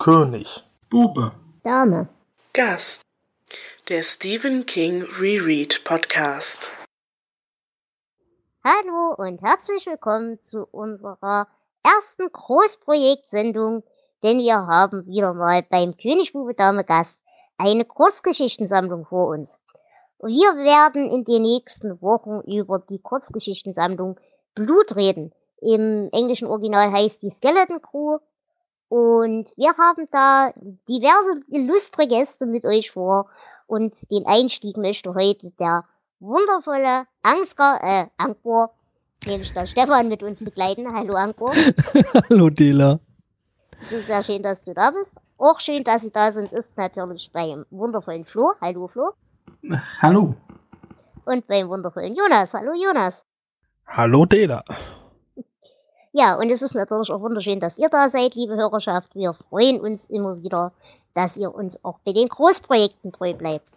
König. Bube. Dame. Gast. Der Stephen King Reread Podcast. Hallo und herzlich willkommen zu unserer ersten Großprojektsendung, denn wir haben wieder mal beim König Bube Dame Gast eine Kurzgeschichtensammlung vor uns. Wir werden in den nächsten Wochen über die Kurzgeschichtensammlung Blut reden. Im englischen Original heißt die Skeleton Crew und wir haben da diverse illustre Gäste mit euch vor. Und den Einstieg möchte heute der wundervolle Ansgar, äh, Angkor, nämlich der Stefan mit uns begleiten. Hallo Angkor. Hallo Dela. Es ist sehr schön, dass du da bist. Auch schön, dass Sie da sind, ist natürlich beim wundervollen Flo. Hallo Flo. Hallo. Und beim wundervollen Jonas. Hallo Jonas. Hallo Dela. Ja, und es ist natürlich auch wunderschön, dass ihr da seid, liebe Hörerschaft. Wir freuen uns immer wieder, dass ihr uns auch bei den Großprojekten treu bleibt.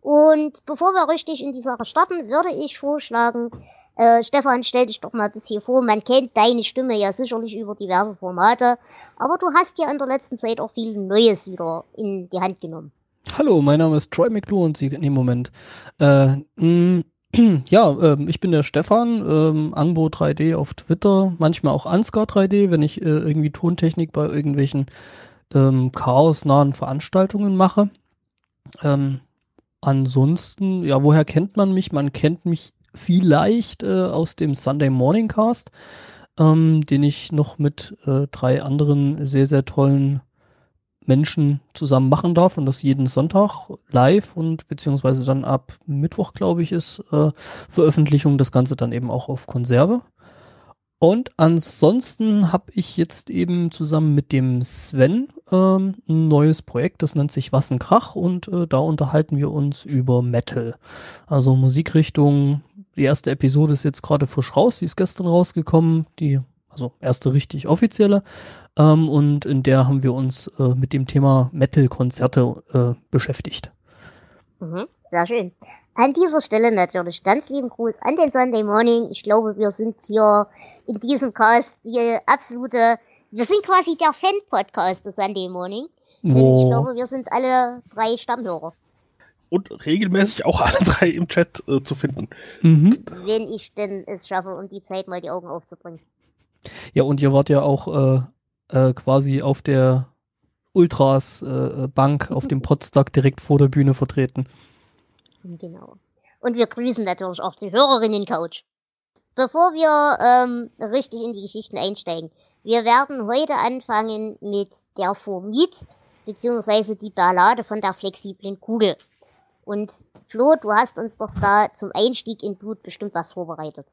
Und bevor wir richtig in die Sache starten, würde ich vorschlagen, äh, Stefan, stell dich doch mal ein bisschen vor. Man kennt deine Stimme ja sicherlich über diverse Formate, aber du hast ja in der letzten Zeit auch viel Neues wieder in die Hand genommen. Hallo, mein Name ist Troy McLuhan und Sie dem Moment. Äh, mh, ja, ähm, ich bin der Stefan, ähm, Angbo 3D auf Twitter, manchmal auch Ansgar 3D, wenn ich äh, irgendwie Tontechnik bei irgendwelchen ähm, chaosnahen Veranstaltungen mache. Ähm, ansonsten, ja, woher kennt man mich? Man kennt mich vielleicht äh, aus dem Sunday Morning Cast, ähm, den ich noch mit äh, drei anderen sehr, sehr tollen Menschen zusammen machen darf und das jeden Sonntag live und beziehungsweise dann ab Mittwoch, glaube ich, ist äh, Veröffentlichung das Ganze dann eben auch auf Konserve. Und ansonsten habe ich jetzt eben zusammen mit dem Sven ähm, ein neues Projekt, das nennt sich Wassenkrach und äh, da unterhalten wir uns über Metal. Also Musikrichtung. Die erste Episode ist jetzt gerade frisch raus, die ist gestern rausgekommen, die also erste richtig offizielle. Ähm, und in der haben wir uns äh, mit dem Thema Metal-Konzerte äh, beschäftigt. Mhm, sehr schön. An dieser Stelle natürlich ganz lieben Gruß an den Sunday Morning. Ich glaube, wir sind hier in diesem Cast die absolute, wir sind quasi der Fan-Podcast des Sunday Morning. Denn ich glaube, wir sind alle drei Stammhörer. Und regelmäßig auch alle drei im Chat äh, zu finden. Mhm. Wenn ich denn es schaffe, um die Zeit mal die Augen aufzubringen. Ja, und ihr wart ja auch äh, äh, quasi auf der Ultras äh, Bank auf dem Podstock direkt vor der Bühne vertreten. Genau. Und wir grüßen natürlich auch die Hörerinnen-Couch. Bevor wir ähm, richtig in die Geschichten einsteigen, wir werden heute anfangen mit der Formit, beziehungsweise die Ballade von der flexiblen Kugel. Und Flo, du hast uns doch da zum Einstieg in Blut bestimmt was vorbereitet.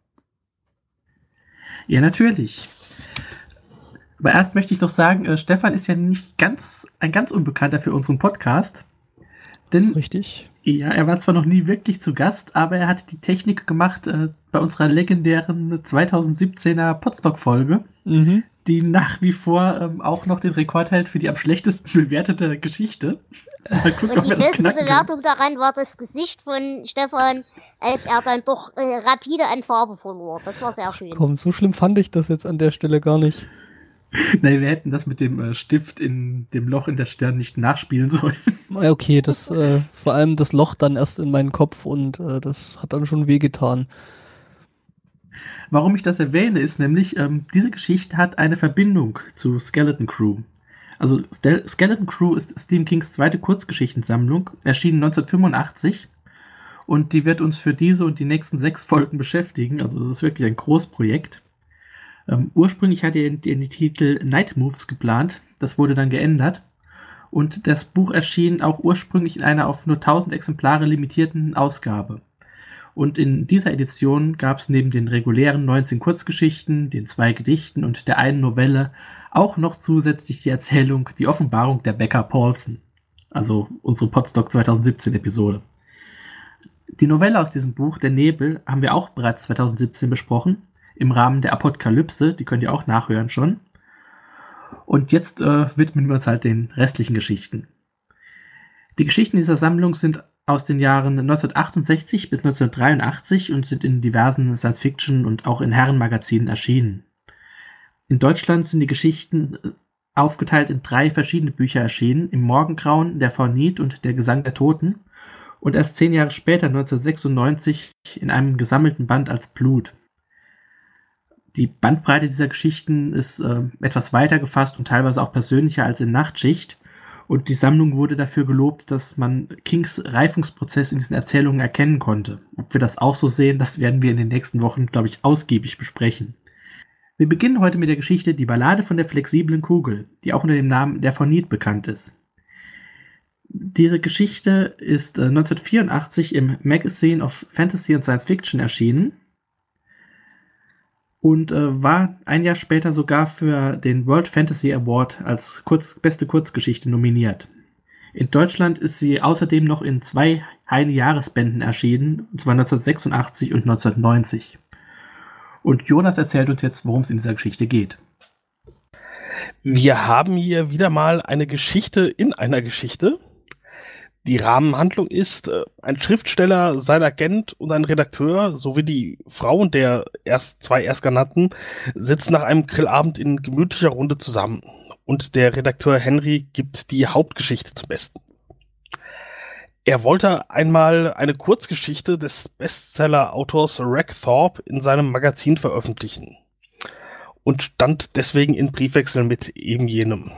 Ja, natürlich. Aber erst möchte ich noch sagen, äh, Stefan ist ja nicht ganz ein ganz Unbekannter für unseren Podcast. Das Denn ist richtig. ja, er war zwar noch nie wirklich zu Gast, aber er hat die Technik gemacht äh, bei unserer legendären 2017er Podstock-Folge, Mhm. die nach wie vor ähm, auch noch den Rekord hält für die am schlechtesten bewertete Geschichte. Mal gucken, Und ob die wir das beste. Bewertung daran war das Gesicht von Stefan, als er dann doch äh, rapide an Farbe verlor. Das war sehr schön. Komm, so schlimm fand ich das jetzt an der Stelle gar nicht. Nein, wir hätten das mit dem äh, Stift in dem Loch in der Stirn nicht nachspielen sollen. Okay, das äh, vor allem das Loch dann erst in meinen Kopf und äh, das hat dann schon wehgetan. Warum ich das erwähne, ist nämlich, ähm, diese Geschichte hat eine Verbindung zu Skeleton Crew. Also Stel Skeleton Crew ist Stephen Kings zweite Kurzgeschichtensammlung, erschienen 1985 und die wird uns für diese und die nächsten sechs Folgen beschäftigen. Also das ist wirklich ein Großprojekt. Ähm, ursprünglich hatte er den Titel Night Moves geplant, das wurde dann geändert und das Buch erschien auch ursprünglich in einer auf nur 1000 Exemplare limitierten Ausgabe. Und in dieser Edition gab es neben den regulären 19 Kurzgeschichten, den zwei Gedichten und der einen Novelle auch noch zusätzlich die Erzählung Die Offenbarung der Becker Paulson. Also unsere Podstock 2017 Episode. Die Novelle aus diesem Buch, Der Nebel, haben wir auch bereits 2017 besprochen. Im Rahmen der Apokalypse. Die könnt ihr auch nachhören schon. Und jetzt äh, widmen wir uns halt den restlichen Geschichten. Die Geschichten dieser Sammlung sind aus den Jahren 1968 bis 1983 und sind in diversen Science-Fiction und auch in Herrenmagazinen erschienen. In Deutschland sind die Geschichten aufgeteilt in drei verschiedene Bücher erschienen, im Morgengrauen, der Faunit und der Gesang der Toten und erst zehn Jahre später, 1996, in einem gesammelten Band als Blut. Die Bandbreite dieser Geschichten ist äh, etwas weiter gefasst und teilweise auch persönlicher als in Nachtschicht. Und die Sammlung wurde dafür gelobt, dass man Kings Reifungsprozess in diesen Erzählungen erkennen konnte. Ob wir das auch so sehen, das werden wir in den nächsten Wochen, glaube ich, ausgiebig besprechen. Wir beginnen heute mit der Geschichte Die Ballade von der flexiblen Kugel, die auch unter dem Namen Der Phonit bekannt ist. Diese Geschichte ist äh, 1984 im Magazine of Fantasy and Science Fiction erschienen und äh, war ein Jahr später sogar für den World Fantasy Award als kurz, beste Kurzgeschichte nominiert. In Deutschland ist sie außerdem noch in zwei Heine-Jahresbänden erschienen, und zwar 1986 und 1990. Und Jonas erzählt uns jetzt, worum es in dieser Geschichte geht. Wir haben hier wieder mal eine Geschichte in einer Geschichte. Die Rahmenhandlung ist, äh, ein Schriftsteller, sein Agent und ein Redakteur sowie die Frauen der erst zwei Erstgenannten sitzen nach einem Grillabend in gemütlicher Runde zusammen. Und der Redakteur Henry gibt die Hauptgeschichte zum Besten. Er wollte einmal eine Kurzgeschichte des Bestseller-Autors Rack Thorpe in seinem Magazin veröffentlichen und stand deswegen in Briefwechsel mit eben jenem.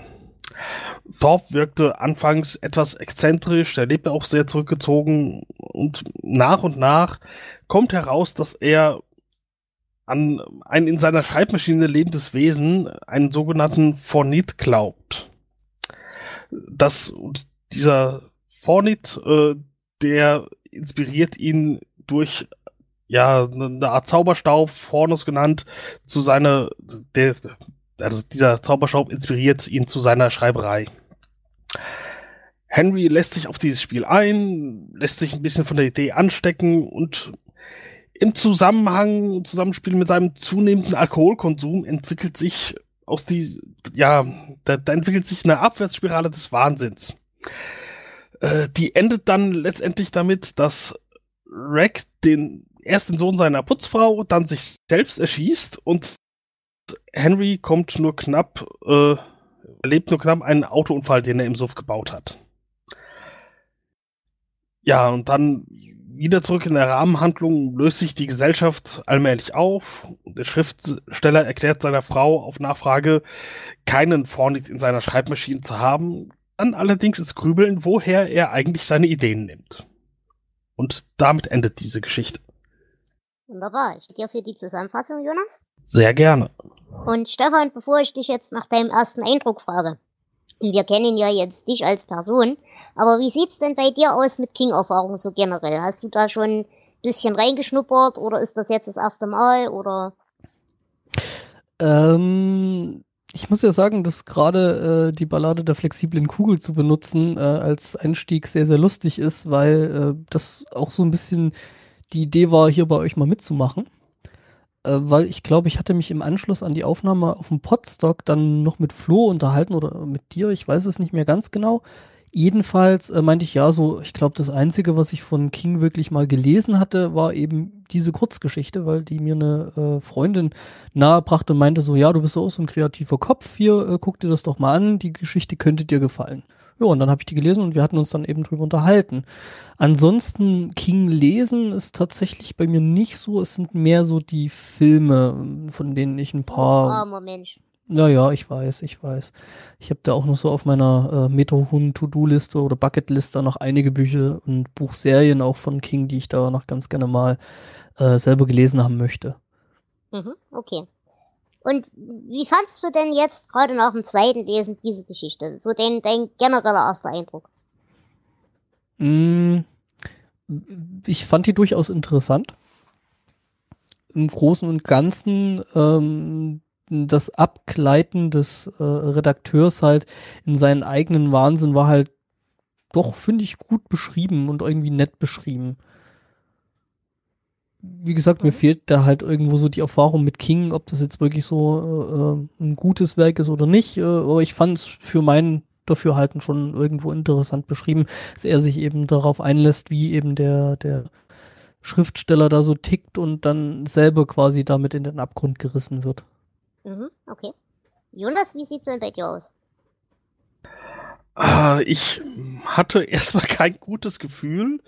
Thorpe wirkte anfangs etwas exzentrisch, er lebte auch sehr zurückgezogen und nach und nach kommt heraus, dass er an ein in seiner Schreibmaschine lebendes Wesen, einen sogenannten Fornit, glaubt. Das, dieser Fornit, äh, der inspiriert ihn durch ja, eine Art Zauberstaub, Fornus genannt, zu seiner, der, also dieser Zauberstaub inspiriert ihn zu seiner Schreiberei. Henry lässt sich auf dieses Spiel ein, lässt sich ein bisschen von der Idee anstecken und im Zusammenhang, im Zusammenspiel mit seinem zunehmenden Alkoholkonsum entwickelt sich aus die, ja, da, da entwickelt sich eine Abwärtsspirale des Wahnsinns. Äh, die endet dann letztendlich damit, dass Rack den erst den Sohn seiner Putzfrau, dann sich selbst erschießt und Henry kommt nur knapp, äh, erlebt nur knapp einen Autounfall, den er im Suff gebaut hat. Ja, und dann wieder zurück in der Rahmenhandlung löst sich die Gesellschaft allmählich auf. Der Schriftsteller erklärt seiner Frau auf Nachfrage, keinen Vornicht in seiner Schreibmaschine zu haben, dann allerdings ins Grübeln, woher er eigentlich seine Ideen nimmt. Und damit endet diese Geschichte. Wunderbar. Ich danke dir für die Zusammenfassung, Jonas. Sehr gerne. Und Stefan, bevor ich dich jetzt nach deinem ersten Eindruck frage, wir kennen ja jetzt dich als Person, aber wie sieht's denn bei dir aus mit King-Erfahrung so generell? Hast du da schon ein bisschen reingeschnuppert oder ist das jetzt das erste Mal oder? Ähm, ich muss ja sagen, dass gerade äh, die Ballade der flexiblen Kugel zu benutzen äh, als Einstieg sehr, sehr lustig ist, weil äh, das auch so ein bisschen die Idee war, hier bei euch mal mitzumachen weil ich glaube, ich hatte mich im Anschluss an die Aufnahme auf dem Podstock dann noch mit Flo unterhalten oder mit dir, ich weiß es nicht mehr ganz genau. Jedenfalls äh, meinte ich ja so, ich glaube, das Einzige, was ich von King wirklich mal gelesen hatte, war eben diese Kurzgeschichte, weil die mir eine äh, Freundin nahebrachte und meinte so, ja, du bist auch so ein kreativer Kopf, hier, äh, guck dir das doch mal an, die Geschichte könnte dir gefallen. Ja, und dann habe ich die gelesen und wir hatten uns dann eben drüber unterhalten. Ansonsten King lesen ist tatsächlich bei mir nicht so. Es sind mehr so die Filme, von denen ich ein paar. Oh, armer Mensch. Naja, ich weiß, ich weiß. Ich habe da auch noch so auf meiner äh, Metrohund-To-Do-Liste oder Bucket-Liste noch einige Bücher und Buchserien auch von King, die ich da noch ganz gerne mal äh, selber gelesen haben möchte. Mhm, okay. Und wie fandst du denn jetzt gerade nach dem zweiten Lesen diese Geschichte? So dein, dein genereller erster Eindruck? Mm, ich fand die durchaus interessant. Im Großen und Ganzen ähm, das Abgleiten des äh, Redakteurs halt in seinen eigenen Wahnsinn war halt doch, finde ich, gut beschrieben und irgendwie nett beschrieben wie gesagt, mir fehlt da halt irgendwo so die Erfahrung mit King, ob das jetzt wirklich so äh, ein gutes Werk ist oder nicht. Äh, aber ich fand es für mein Dafürhalten schon irgendwo interessant beschrieben, dass er sich eben darauf einlässt, wie eben der, der Schriftsteller da so tickt und dann selber quasi damit in den Abgrund gerissen wird. Mhm, okay. Jonas, wie sieht's denn bei dir aus? Äh, ich hatte erstmal kein gutes Gefühl,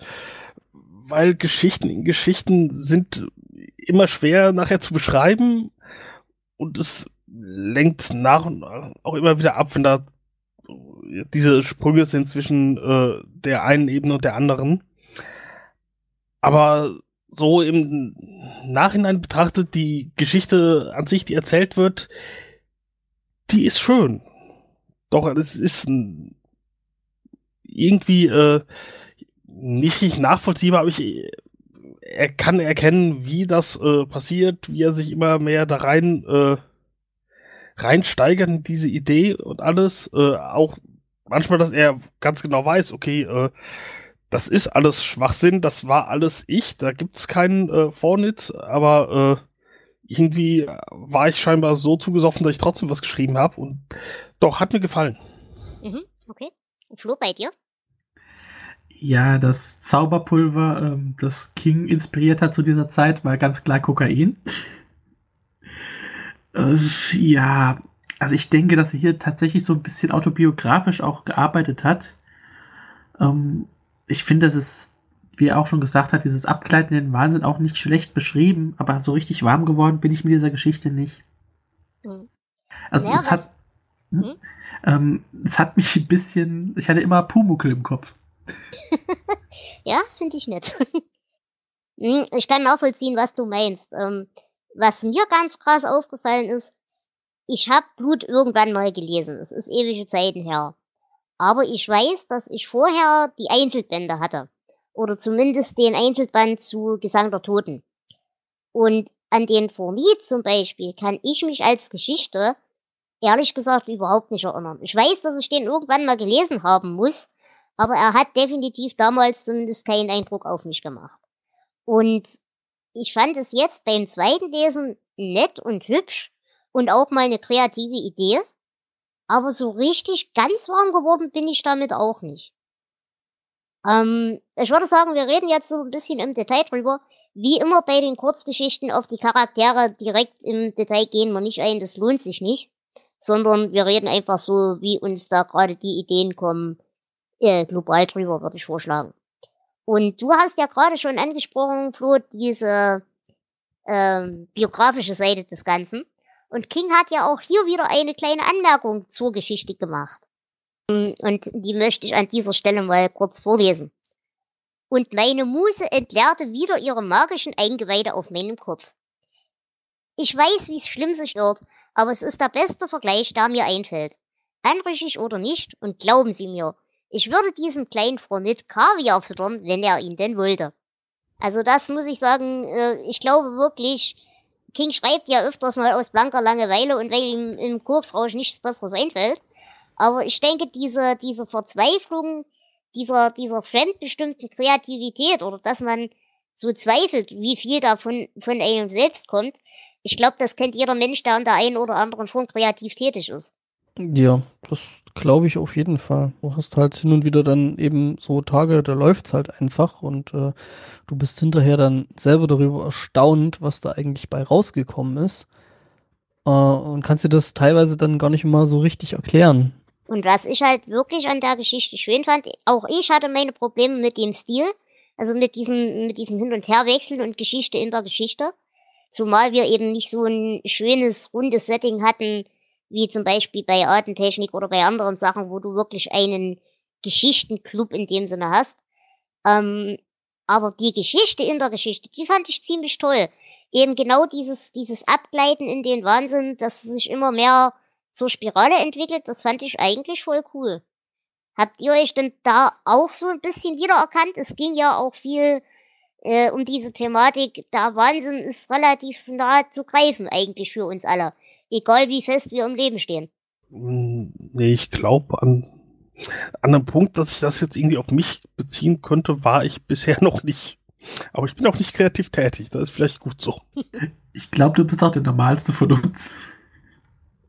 weil Geschichten in Geschichten sind immer schwer nachher zu beschreiben und es lenkt nach und nach auch immer wieder ab, wenn da diese Sprünge sind zwischen äh, der einen Ebene und der anderen. Aber so im Nachhinein betrachtet, die Geschichte an sich, die erzählt wird, die ist schön. Doch, es ist ein, irgendwie äh, nicht nachvollziehbar, aber ich er kann erkennen, wie das äh, passiert, wie er sich immer mehr da rein äh, reinsteigert in diese Idee und alles. Äh, auch manchmal, dass er ganz genau weiß, okay, äh, das ist alles Schwachsinn, das war alles ich, da gibt's keinen äh, Vornitz, aber äh, irgendwie war ich scheinbar so zugesoffen, dass ich trotzdem was geschrieben habe und doch, hat mir gefallen. Mhm, okay. Flo, bei dir? Ja, das Zauberpulver, ähm, das King inspiriert hat zu dieser Zeit, war ganz klar Kokain. äh, ja, also ich denke, dass er hier tatsächlich so ein bisschen autobiografisch auch gearbeitet hat. Ähm, ich finde, das ist, wie er auch schon gesagt hat, dieses Abgleiten in den Wahnsinn auch nicht schlecht beschrieben, aber so richtig warm geworden bin ich mit dieser Geschichte nicht. Mhm. Also ja, es hat, hm? ähm, es hat mich ein bisschen, ich hatte immer Pumuckel im Kopf. ja, finde ich nett. Hm, ich kann nachvollziehen, was du meinst. Ähm, was mir ganz krass aufgefallen ist, ich habe Blut irgendwann mal gelesen. Es ist ewige Zeiten her. Aber ich weiß, dass ich vorher die Einzelbände hatte. Oder zumindest den Einzelband zu Gesang der Toten. Und an den Formid zum Beispiel kann ich mich als Geschichte ehrlich gesagt überhaupt nicht erinnern. Ich weiß, dass ich den irgendwann mal gelesen haben muss, aber er hat definitiv damals zumindest keinen Eindruck auf mich gemacht. Und ich fand es jetzt beim zweiten Lesen nett und hübsch und auch mal eine kreative Idee. Aber so richtig ganz warm geworden bin ich damit auch nicht. Ähm, ich würde sagen, wir reden jetzt so ein bisschen im Detail drüber. Wie immer bei den Kurzgeschichten auf die Charaktere direkt im Detail gehen wir nicht ein, das lohnt sich nicht. Sondern wir reden einfach so, wie uns da gerade die Ideen kommen, äh, global drüber, würde ich vorschlagen. Und du hast ja gerade schon angesprochen, Flo, diese ähm, biografische Seite des Ganzen. Und King hat ja auch hier wieder eine kleine Anmerkung zur Geschichte gemacht. Und die möchte ich an dieser Stelle mal kurz vorlesen. Und meine Muse entleerte wieder ihre magischen Eingeweide auf meinem Kopf. Ich weiß, wie es schlimm sich wird, aber es ist der beste Vergleich, der mir einfällt. Anrüchig oder nicht, und glauben Sie mir, ich würde diesem kleinen Fronit Kaviar füttern, wenn er ihn denn wollte. Also das muss ich sagen, äh, ich glaube wirklich, King schreibt ja öfters mal aus blanker Langeweile und weil ihm im Koksrausch nichts Besseres einfällt. Aber ich denke, diese, diese Verzweiflung, dieser, dieser fremdbestimmten Kreativität oder dass man so zweifelt, wie viel da von, einem selbst kommt, ich glaube, das kennt jeder Mensch, der in der einen oder anderen Form kreativ tätig ist. Ja, das glaube ich auf jeden Fall. Du hast halt hin und wieder dann eben so Tage, da läuft's halt einfach und äh, du bist hinterher dann selber darüber erstaunt, was da eigentlich bei rausgekommen ist. Äh, und kannst dir das teilweise dann gar nicht immer so richtig erklären. Und was ich halt wirklich an der Geschichte schön fand, auch ich hatte meine Probleme mit dem Stil, also mit diesem, mit diesem Hin- und Herwechseln und Geschichte in der Geschichte. Zumal wir eben nicht so ein schönes, rundes Setting hatten, wie zum Beispiel bei Artentechnik oder bei anderen Sachen, wo du wirklich einen Geschichtenclub in dem Sinne hast. Ähm, aber die Geschichte in der Geschichte, die fand ich ziemlich toll. Eben genau dieses, dieses Abgleiten in den Wahnsinn, dass sich immer mehr zur Spirale entwickelt, das fand ich eigentlich voll cool. Habt ihr euch denn da auch so ein bisschen wiedererkannt? Es ging ja auch viel äh, um diese Thematik. Der Wahnsinn ist relativ nah zu greifen eigentlich für uns alle egal wie fest wir im Leben stehen. Mm, nee, ich glaube an, an einem Punkt, dass ich das jetzt irgendwie auf mich beziehen könnte, war ich bisher noch nicht. Aber ich bin auch nicht kreativ tätig, das ist vielleicht gut so. Ich glaube, du bist auch der normalste von uns.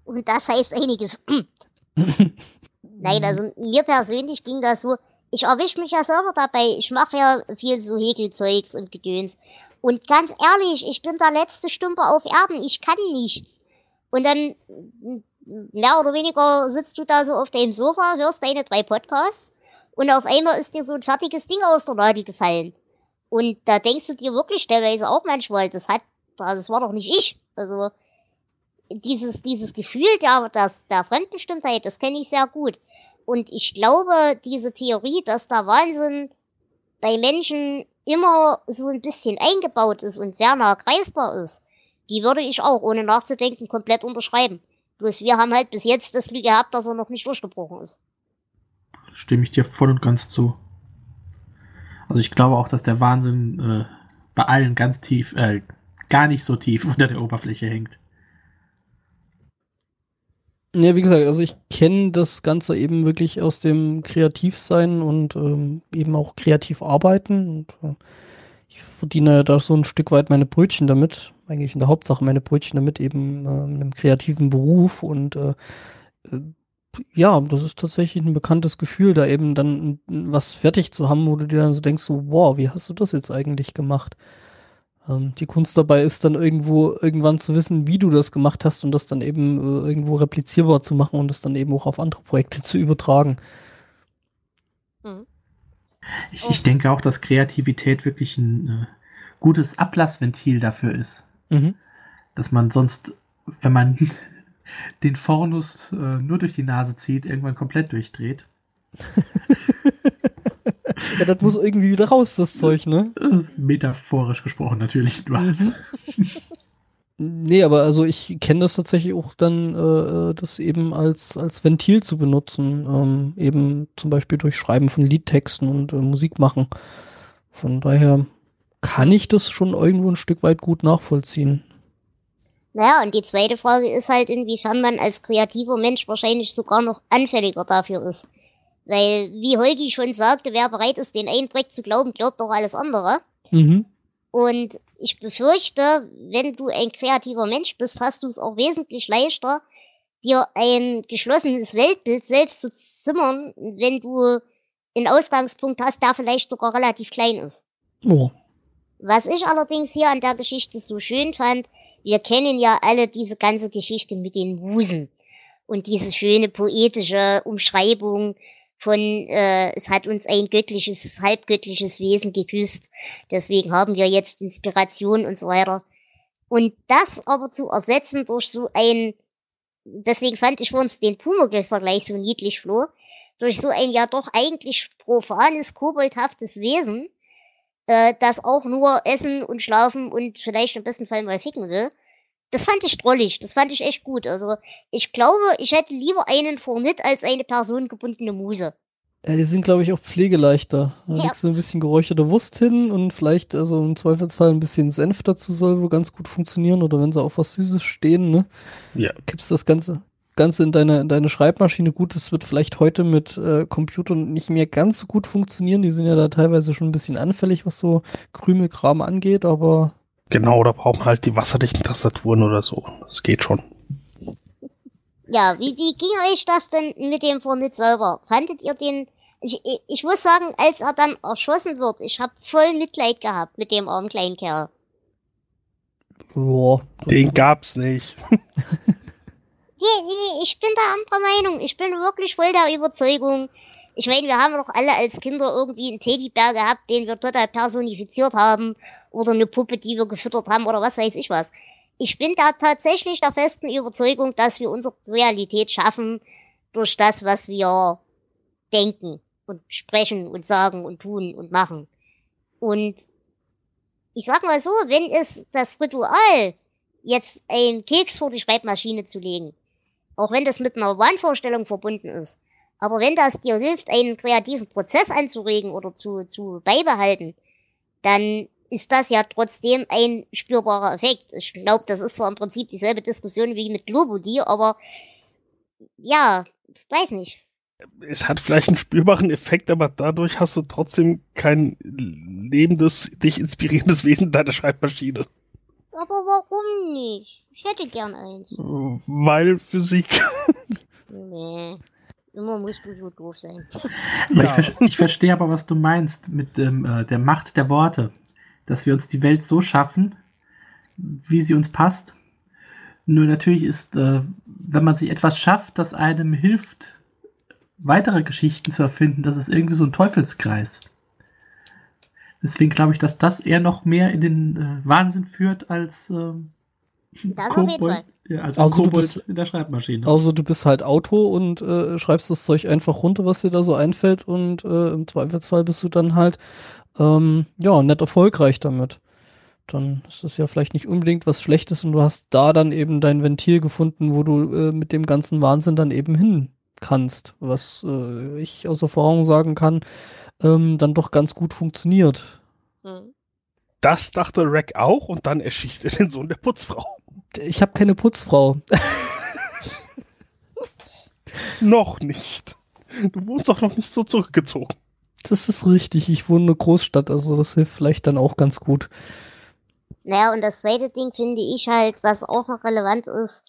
Und das heißt einiges. Nein, also mir persönlich ging das so, ich erwische mich ja selber dabei. Ich mache ja viel so Häkelzeugs und Gedöns. Und ganz ehrlich, ich bin der letzte Stümper auf Erden. Ich kann nichts. Und dann mehr oder weniger sitzt du da so auf deinem Sofa, hörst deine drei Podcasts und auf einmal ist dir so ein fertiges Ding aus der Lade gefallen. Und da denkst du dir wirklich stellweise auch manchmal, das hat, das war doch nicht ich. Also dieses, dieses Gefühl der, das, der Fremdbestimmtheit, das kenne ich sehr gut. Und ich glaube, diese Theorie, dass der Wahnsinn bei Menschen immer so ein bisschen eingebaut ist und sehr nah greifbar ist, die würde ich auch, ohne nachzudenken, komplett unterschreiben. Bloß wir haben halt bis jetzt das Glück gehabt, dass er noch nicht durchgebrochen ist. Stimme ich dir voll und ganz zu. Also ich glaube auch, dass der Wahnsinn äh, bei allen ganz tief, äh, gar nicht so tief unter der Oberfläche hängt. Ja, wie gesagt, also ich kenne das Ganze eben wirklich aus dem Kreativsein und ähm, eben auch kreativ arbeiten. Und äh, ich verdiene da so ein Stück weit meine Brötchen damit, eigentlich in der Hauptsache meine Brötchen damit, eben äh, in einem kreativen Beruf. Und äh, äh, ja, das ist tatsächlich ein bekanntes Gefühl, da eben dann was fertig zu haben, wo du dir dann so denkst, so, wow, wie hast du das jetzt eigentlich gemacht? Ähm, die Kunst dabei ist dann irgendwo irgendwann zu wissen, wie du das gemacht hast und das dann eben äh, irgendwo replizierbar zu machen und das dann eben auch auf andere Projekte zu übertragen. Mhm. Ich, ich denke auch, dass Kreativität wirklich ein äh, gutes Ablassventil dafür ist. Mhm. Dass man sonst, wenn man den Fornus äh, nur durch die Nase zieht, irgendwann komplett durchdreht. ja, das muss irgendwie wieder raus, das Zeug, ne? Metaphorisch gesprochen natürlich. Du hast. Mhm. Nee, aber also ich kenne das tatsächlich auch dann, äh, das eben als, als Ventil zu benutzen. Ähm, eben zum Beispiel durch Schreiben von Liedtexten und äh, Musik machen. Von daher kann ich das schon irgendwo ein Stück weit gut nachvollziehen. Naja, und die zweite Frage ist halt, inwiefern man als kreativer Mensch wahrscheinlich sogar noch anfälliger dafür ist. Weil, wie Holgi schon sagte, wer bereit ist, den einen Dreck zu glauben, glaubt auch alles andere. Mhm. Und ich befürchte, wenn du ein kreativer Mensch bist, hast du es auch wesentlich leichter, dir ein geschlossenes Weltbild selbst zu zimmern, wenn du einen Ausgangspunkt hast, der vielleicht sogar relativ klein ist. Oh. Was ich allerdings hier an der Geschichte so schön fand, wir kennen ja alle diese ganze Geschichte mit den Musen und diese schöne poetische Umschreibung von, äh, es hat uns ein göttliches, halbgöttliches Wesen geküsst, deswegen haben wir jetzt Inspiration und so weiter. Und das aber zu ersetzen durch so ein, deswegen fand ich uns den Pumuckl-Vergleich so niedlich, Flo, durch so ein ja doch eigentlich profanes, koboldhaftes Wesen, äh, das auch nur essen und schlafen und vielleicht im besten Fall mal ficken will. Das fand ich drollig, das fand ich echt gut. Also ich glaube, ich hätte lieber einen Fornit als eine personengebundene Muse. Ja, die sind, glaube ich, auch pflegeleichter. Da ja. legst du ein bisschen geräucherte Wurst hin und vielleicht, also im Zweifelsfall ein bisschen Senf dazu soll wohl ganz gut funktionieren. Oder wenn sie auf was Süßes stehen, ne? Ja. Kippst das Ganze, Ganze in deine, in deine Schreibmaschine. Gut, das wird vielleicht heute mit äh, Computern nicht mehr ganz so gut funktionieren. Die sind ja da teilweise schon ein bisschen anfällig, was so Krümelkram angeht, aber Genau, da braucht man halt die wasserdichten Tastaturen oder so. Das geht schon. Ja, wie, wie ging euch das denn mit dem Fornit selber? Fandet ihr den... Ich, ich muss sagen, als er dann erschossen wird, ich habe voll Mitleid gehabt mit dem armen kleinen Kerl. Boah. Den gab's nicht. ich bin da anderer Meinung. Ich bin wirklich voll der Überzeugung, ich meine, wir haben doch alle als Kinder irgendwie einen Teddybär gehabt, den wir total personifiziert haben. Oder eine Puppe, die wir gefüttert haben oder was weiß ich was. Ich bin da tatsächlich der festen Überzeugung, dass wir unsere Realität schaffen durch das, was wir denken und sprechen und sagen und tun und machen. Und ich sag mal so, wenn es das Ritual jetzt ein Keks vor die Schreibmaschine zu legen, auch wenn das mit einer Wahnvorstellung verbunden ist, aber wenn das dir hilft, einen kreativen Prozess anzuregen oder zu, zu beibehalten, dann ist das ja trotzdem ein spürbarer Effekt. Ich glaube, das ist zwar im Prinzip dieselbe Diskussion wie mit Globody, aber ja, weiß nicht. Es hat vielleicht einen spürbaren Effekt, aber dadurch hast du trotzdem kein lebendes, dich inspirierendes Wesen in deiner Schreibmaschine. Aber warum nicht? Ich hätte gern eins. Weil Physik. nee. Immer musst du so doof sein. Ja. Ich, ver ich, verstehe aber, was du meinst mit ähm, äh, der Macht der Worte. Dass wir uns die Welt so schaffen, wie sie uns passt. Nur natürlich ist, äh, wenn man sich etwas schafft, das einem hilft, weitere Geschichten zu erfinden, das ist irgendwie so ein Teufelskreis. Deswegen glaube ich, dass das eher noch mehr in den äh, Wahnsinn führt als ähm, Das auf jeden Fall. ja, als Also du Kobold bist- in der Schreibmaschine. Also du bist halt Auto und äh, schreibst das Zeug einfach runter, was dir da so einfällt und äh, im Zweifelsfall bist du dann halt ähm, ja nett erfolgreich damit. Dann ist das ja vielleicht nicht unbedingt was Schlechtes und du hast da dann eben dein Ventil gefunden, wo du äh, mit dem ganzen Wahnsinn dann eben hin kannst, was äh, ich aus Erfahrung sagen kann, ähm, dann doch ganz gut funktioniert. Hm. Das dachte Rack auch und dann erschießt er den Sohn der Putzfrau. Ich habe keine Putzfrau. Noch nicht. Du wohnst doch noch nicht so zurückgezogen. Das ist richtig. Ich wohne in einer Großstadt, also das hilft vielleicht dann auch ganz gut. Naja, und das zweite Ding finde ich halt, was auch noch relevant ist,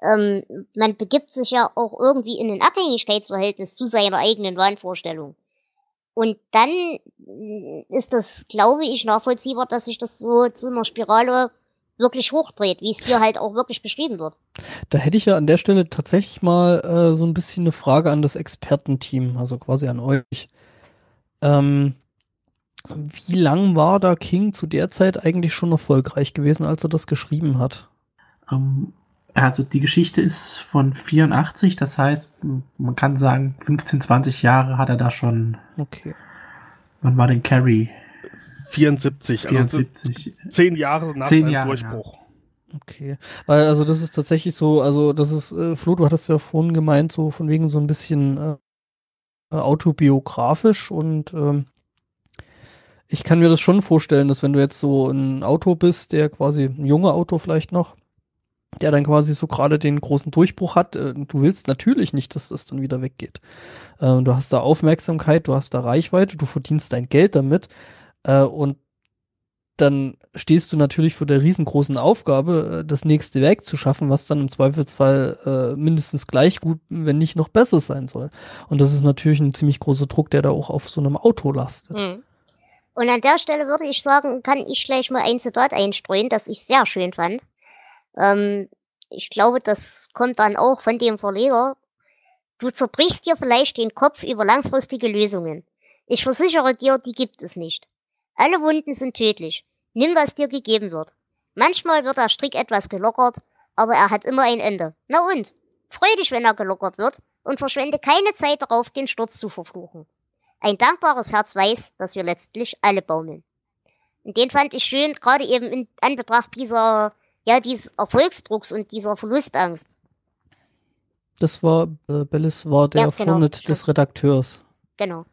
ähm, man begibt sich ja auch irgendwie in ein Abhängigkeitsverhältnis zu seiner eigenen Wahnvorstellung. Und dann ist das, glaube ich, nachvollziehbar, dass sich das so zu einer Spirale wirklich hochdreht, wie es hier halt auch wirklich beschrieben wird. Da hätte ich ja an der Stelle tatsächlich mal äh, so ein bisschen eine Frage an das Expertenteam, also quasi an euch. Ähm, wie lang war da King zu der Zeit eigentlich schon erfolgreich gewesen, als er das geschrieben hat? Ähm, also die Geschichte ist von 84, das heißt, man kann sagen, 15, 20 Jahre hat er da schon. Okay. Wann war denn Carrie? 74, also 74. zehn Jahre nach Zehn seinem Jahre, Durchbruch. Okay. Weil, also das ist tatsächlich so, also das ist, äh, Flo, du hattest ja vorhin gemeint, so von wegen so ein bisschen äh, autobiografisch und ähm, ich kann mir das schon vorstellen, dass wenn du jetzt so ein Auto bist, der quasi ein junger Auto vielleicht noch, der dann quasi so gerade den großen Durchbruch hat, äh, du willst natürlich nicht, dass das dann wieder weggeht. Äh, du hast da Aufmerksamkeit, du hast da Reichweite, du verdienst dein Geld damit äh, und dann stehst du natürlich vor der riesengroßen Aufgabe, äh, das nächste Werk zu schaffen, was dann im Zweifelsfall äh, mindestens gleich gut, wenn nicht noch besser sein soll. Und das ist natürlich ein ziemlich großer Druck, der da auch auf so einem Auto lastet. Hm. Und an der Stelle würde ich sagen, kann ich gleich mal ein Zitat einstreuen, das ich sehr schön fand. Ähm, ich glaube, das kommt dann auch von dem Verleger. Du zerbrichst dir vielleicht den Kopf über langfristige Lösungen. Ich versichere dir, die gibt es nicht. Alle Wunden sind tödlich. Nimm, was dir gegeben wird. Manchmal wird der Strick etwas gelockert, aber er hat immer ein Ende. Na und? Freu dich, wenn er gelockert wird und verschwende keine Zeit darauf, den Sturz zu verfluchen. Ein dankbares Herz weiß, dass wir letztlich alle baumeln. Und den fand ich schön, gerade eben in Anbetracht dieser, ja, dieses Erfolgsdrucks und dieser Verlustangst. Das war, äh, Bellis war der Ja, genau, des Redakteurs. Genau.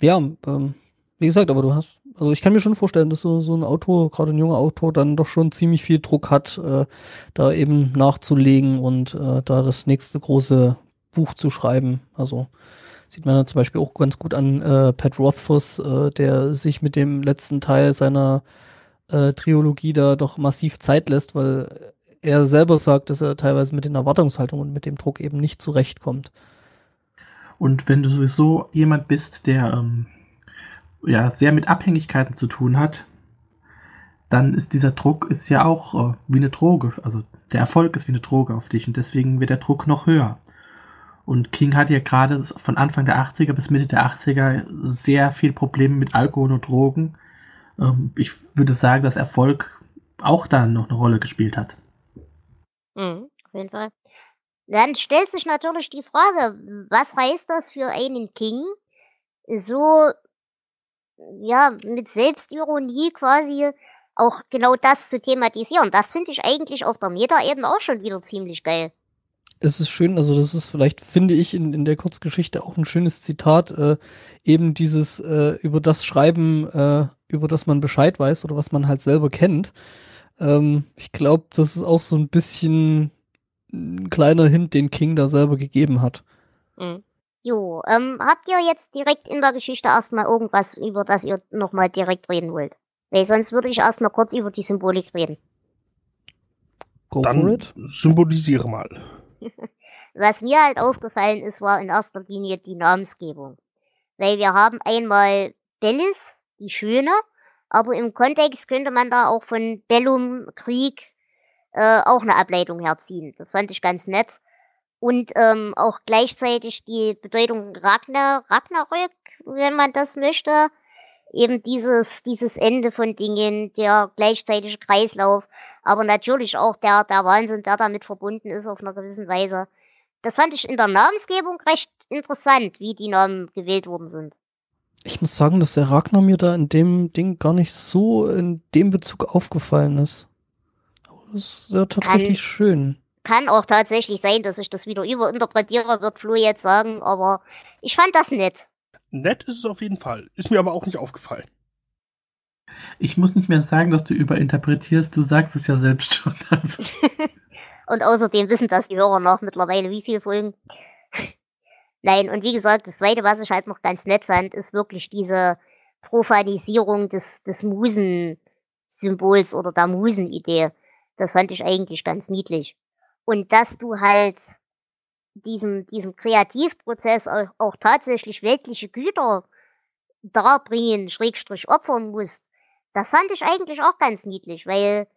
Ja, ähm, wie gesagt, aber du hast, also ich kann mir schon vorstellen, dass so, so ein Auto, gerade ein junger Auto, dann doch schon ziemlich viel Druck hat, äh, da eben nachzulegen und äh, da das nächste große Buch zu schreiben. Also sieht man da zum Beispiel auch ganz gut an äh, Pat Rothfuss, äh, der sich mit dem letzten Teil seiner äh, Trilogie da doch massiv Zeit lässt, weil er selber sagt, dass er teilweise mit den Erwartungshaltungen und mit dem Druck eben nicht zurechtkommt. Und wenn du sowieso jemand bist, der ähm, ja sehr mit Abhängigkeiten zu tun hat, dann ist dieser Druck ist ja auch äh, wie eine Droge. Also der Erfolg ist wie eine Droge auf dich und deswegen wird der Druck noch höher. Und King hat ja gerade von Anfang der 80er bis Mitte der 80er sehr viel Probleme mit Alkohol und Drogen. Ähm, ich würde sagen, dass Erfolg auch dann noch eine Rolle gespielt hat. Mhm, auf jeden Fall. Dann stellt sich natürlich die Frage, was heißt das für einen King, so, ja, mit Selbstironie quasi auch genau das zu thematisieren. Das finde ich eigentlich auf der Meta-Ebene auch schon wieder ziemlich geil. es ist schön, also das ist vielleicht, finde ich, in, in der Kurzgeschichte auch ein schönes Zitat, äh, eben dieses äh, über das Schreiben, äh, über das man Bescheid weiß oder was man halt selber kennt. Ähm, ich glaube, das ist auch so ein bisschen ein kleiner Hint, den King da selber gegeben hat. Mhm. Jo, ähm, habt ihr jetzt direkt in der Geschichte erstmal irgendwas, über das ihr nochmal direkt reden wollt? Weil sonst würde ich erstmal kurz über die Symbolik reden. Go for Dann it. symbolisiere mal. Was mir halt aufgefallen ist, war in erster Linie die Namensgebung. Weil wir haben einmal Bellis, die Schöne, aber im Kontext könnte man da auch von Bellum, Krieg, äh, auch eine Ableitung herziehen. Das fand ich ganz nett. Und ähm, auch gleichzeitig die Bedeutung Ragnar, Ragnarök, wenn man das möchte. Eben dieses, dieses Ende von Dingen, der gleichzeitige Kreislauf, aber natürlich auch der, der Wahnsinn, der damit verbunden ist auf einer gewissen Weise. Das fand ich in der Namensgebung recht interessant, wie die Namen gewählt worden sind. Ich muss sagen, dass der Ragnar mir da in dem Ding gar nicht so in dem Bezug aufgefallen ist. Aber das ist ja tatsächlich Kann- schön. Kann auch tatsächlich sein, dass ich das wieder überinterpretiere, wird Flo jetzt sagen, aber ich fand das nett. Nett ist es auf jeden Fall. Ist mir aber auch nicht aufgefallen. Ich muss nicht mehr sagen, dass du überinterpretierst, du sagst es ja selbst schon. Also, Und außerdem wissen das die Hörer noch mittlerweile, wie viele Folgen. Nein, und wie gesagt, das zweite, was ich halt noch ganz nett fand, ist wirklich diese Profanisierung des, des Musen-Symbols oder der Musen-Idee. Das fand ich eigentlich ganz niedlich. Und dass du halt diesem, diesem Kreativprozess auch, auch tatsächlich weltliche Güter darbringen, Schrägstrich opfern musst, das fand ich eigentlich auch ganz niedlich, weil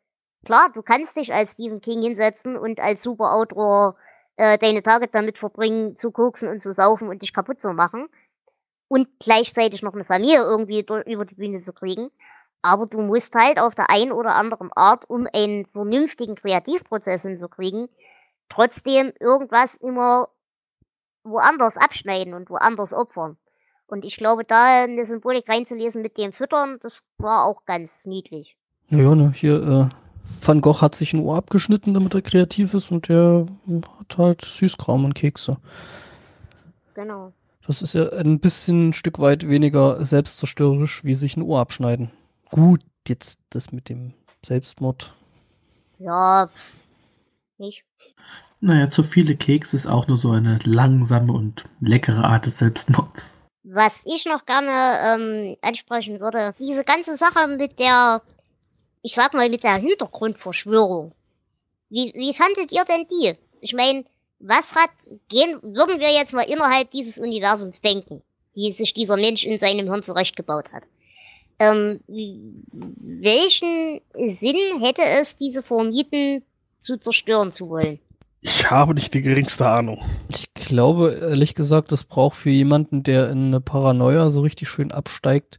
klar, du kannst dich als Stephen King hinsetzen und als Superautor äh, deine Tage damit verbringen, zu koksen und zu saufen und dich kaputt zu machen und gleichzeitig noch eine Familie irgendwie über die Bühne zu kriegen. Aber du musst halt auf der einen oder anderen Art, um einen vernünftigen Kreativprozess hinzukriegen, trotzdem irgendwas immer woanders abschneiden und woanders opfern. Und ich glaube, da eine Symbolik reinzulesen mit dem Füttern, das war auch ganz niedlich. Ja, ja, ne, hier, äh, Van Gogh hat sich ein Ohr abgeschnitten, damit er kreativ ist und der hat halt Süßkram und Kekse. Genau. Das ist ja ein bisschen ein Stück weit weniger selbstzerstörerisch, wie sich ein Ohr abschneiden. Gut, jetzt das mit dem Selbstmord. Ja, nicht. naja, zu viele Keks ist auch nur so eine langsame und leckere Art des Selbstmords. Was ich noch gerne ähm, ansprechen würde, diese ganze Sache mit der, ich sag mal, mit der Hintergrundverschwörung. Wie, wie fandet ihr denn die? Ich meine, was hat, gehen, würden wir jetzt mal innerhalb dieses Universums denken, die sich dieser Mensch in seinem Hirn zurechtgebaut hat? Ähm, welchen Sinn hätte es, diese Formiten zu zerstören zu wollen? Ich habe nicht die geringste Ahnung. Ich glaube, ehrlich gesagt, das braucht für jemanden, der in eine Paranoia so richtig schön absteigt,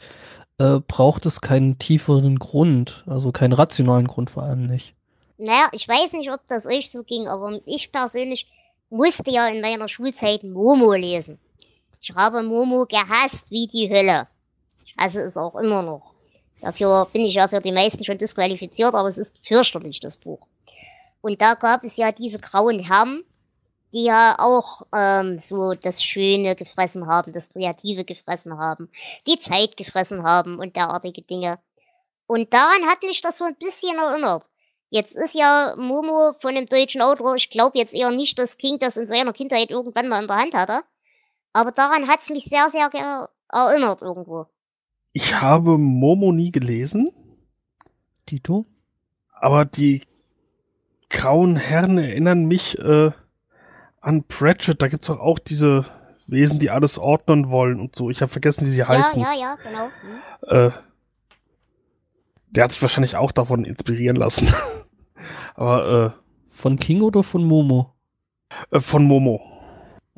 äh, braucht es keinen tieferen Grund. Also keinen rationalen Grund vor allem nicht. Naja, ich weiß nicht, ob das euch so ging, aber ich persönlich musste ja in meiner Schulzeit Momo lesen. Ich habe Momo gehasst wie die Hölle. Hasse es auch immer noch. Dafür bin ich ja für die meisten schon disqualifiziert, aber es ist fürchterlich, das Buch. Und da gab es ja diese grauen Herren, die ja auch ähm, so das Schöne gefressen haben, das Kreative gefressen haben, die Zeit gefressen haben und derartige Dinge. Und daran hat mich das so ein bisschen erinnert. Jetzt ist ja Momo von dem deutschen Autor, ich glaube jetzt eher nicht, dass King das in seiner Kindheit irgendwann mal in der Hand hatte. Aber daran hat's mich sehr, sehr erinnert irgendwo. Ich habe Momo nie gelesen, Tito? aber die grauen Herren erinnern mich äh, an Pratchett. Da gibt's doch auch diese Wesen, die alles ordnen wollen und so. Ich habe vergessen, wie sie heißen. Ja, ja, ja, genau. Hm. Äh, der hat sich wahrscheinlich auch davon inspirieren lassen. aber Von King oder von Momo? äh, äh, von Momo.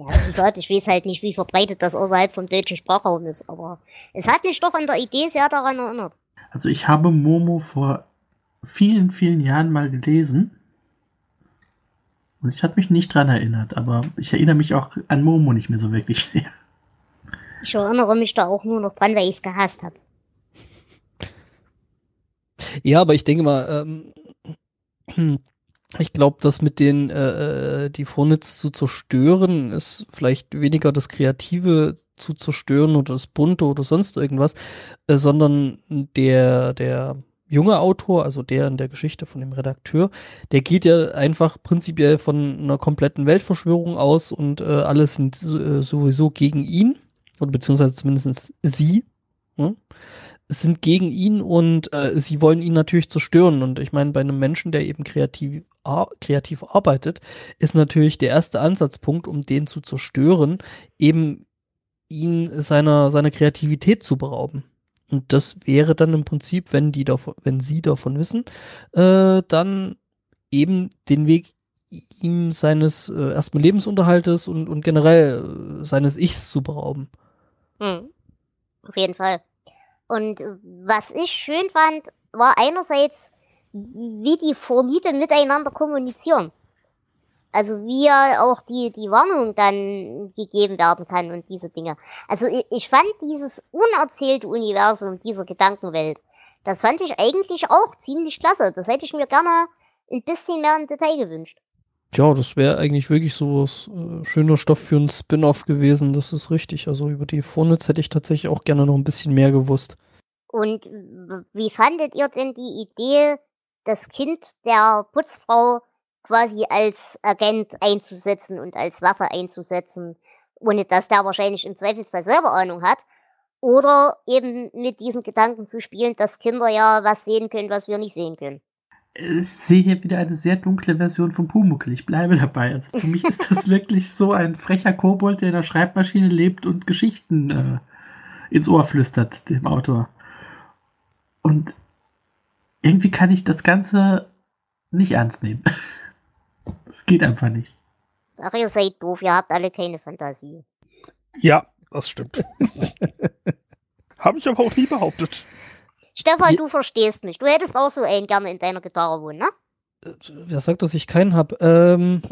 Ja, wie gesagt, ich weiß halt nicht, wie verbreitet das außerhalb vom deutschen Sprachraum ist, aber es hat mich doch an der Idee sehr daran erinnert. Also ich habe Momo vor vielen, vielen Jahren mal gelesen. Und ich hatte mich nicht dran erinnert, aber ich erinnere mich auch an Momo nicht mehr so wirklich sehr. Ich erinnere mich da auch nur noch dran, weil ich es gehasst habe. Ja, aber ich denke mal, ähm, ich glaube, das mit den, äh, äh, die Phonics zu zerstören, ist vielleicht weniger das Kreative zu zerstören oder das Bunte oder sonst irgendwas, äh, sondern der, der junge Autor, also der in der Geschichte von dem Redakteur, der geht ja einfach prinzipiell von einer kompletten Weltverschwörung aus und äh, alles sind äh, sowieso gegen ihn, oder beziehungsweise zumindest sie. Ne? sind gegen ihn und äh, sie wollen ihn natürlich zerstören. Und ich meine, bei einem Menschen, der eben kreativ, kreativ arbeitet, ist natürlich der erste Ansatzpunkt, um den zu zerstören, eben ihn seiner, seiner Kreativität zu berauben. Und das wäre dann im Prinzip, wenn die davon, wenn sie davon wissen, äh, dann eben den Weg ihm seines äh, erstmal Lebensunterhaltes und, und generell äh, seines Ichs zu berauben. Hm. Auf jeden Fall. Und was ich schön fand, war einerseits, wie die Vorliete miteinander kommunizieren. Also wie ja auch die, die Warnung dann gegeben werden kann und diese Dinge. Also ich, ich fand dieses unerzählte Universum dieser Gedankenwelt, das fand ich eigentlich auch ziemlich klasse. Das hätte ich mir gerne ein bisschen mehr im Detail gewünscht. Ja, das wäre eigentlich wirklich so was, äh, schöner Stoff für ein Spin-off gewesen, das ist richtig. Also über die Vornitz hätte ich tatsächlich auch gerne noch ein bisschen mehr gewusst. Und wie fandet ihr denn die Idee, das Kind der Putzfrau quasi als Agent einzusetzen und als Waffe einzusetzen, ohne dass der wahrscheinlich im Zweifelsfall selber Ahnung hat? Oder eben mit diesen Gedanken zu spielen, dass Kinder ja was sehen können, was wir nicht sehen können. Ich sehe hier wieder eine sehr dunkle Version von Pumuckl. Ich bleibe dabei. Also für mich ist das wirklich so ein frecher Kobold, der in der Schreibmaschine lebt und Geschichten äh, ins Ohr flüstert, dem Autor. Und irgendwie kann ich das Ganze nicht ernst nehmen. Es geht einfach nicht. Ach, ihr seid doof, ihr habt alle keine Fantasie. Ja, das stimmt. Habe ich aber auch nie behauptet. Stefan, du verstehst mich. Du hättest auch so einen gerne in deiner Gitarre wohnen, ne? Wer sagt, dass ich keinen habe? Ähm,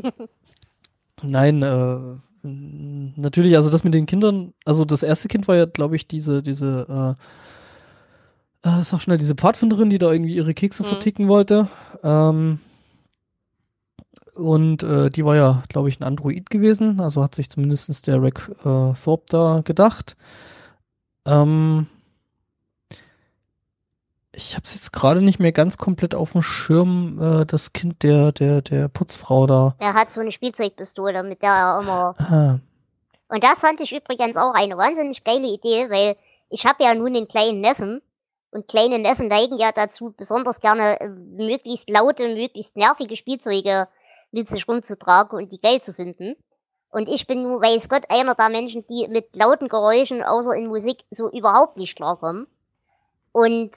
nein, äh, natürlich, also das mit den Kindern, also das erste Kind war ja, glaube ich, diese, diese, äh, äh, sag schnell, diese Pfadfinderin, die da irgendwie ihre Kekse Mhm. verticken wollte. Ähm, und äh, die war ja, glaube ich, ein Android gewesen, also hat sich zumindest der Rick äh, Thorpe da gedacht. Ähm, ich habe es jetzt gerade nicht mehr ganz komplett auf dem Schirm, äh, das Kind der, der, der Putzfrau da. Er hat so eine Spielzeugpistole, mit der er immer Ah, Und das fand ich übrigens auch eine wahnsinnig geile Idee, weil ich habe ja nun einen kleinen Neffen und kleine Neffen neigen ja dazu, besonders gerne äh, möglichst laute, möglichst nervige Spielzeuge mit sich rumzutragen und die geil zu finden. Und ich bin nun, weiß Gott, einer der Menschen, die mit lauten Geräuschen außer in Musik so überhaupt nicht klarkommen. Und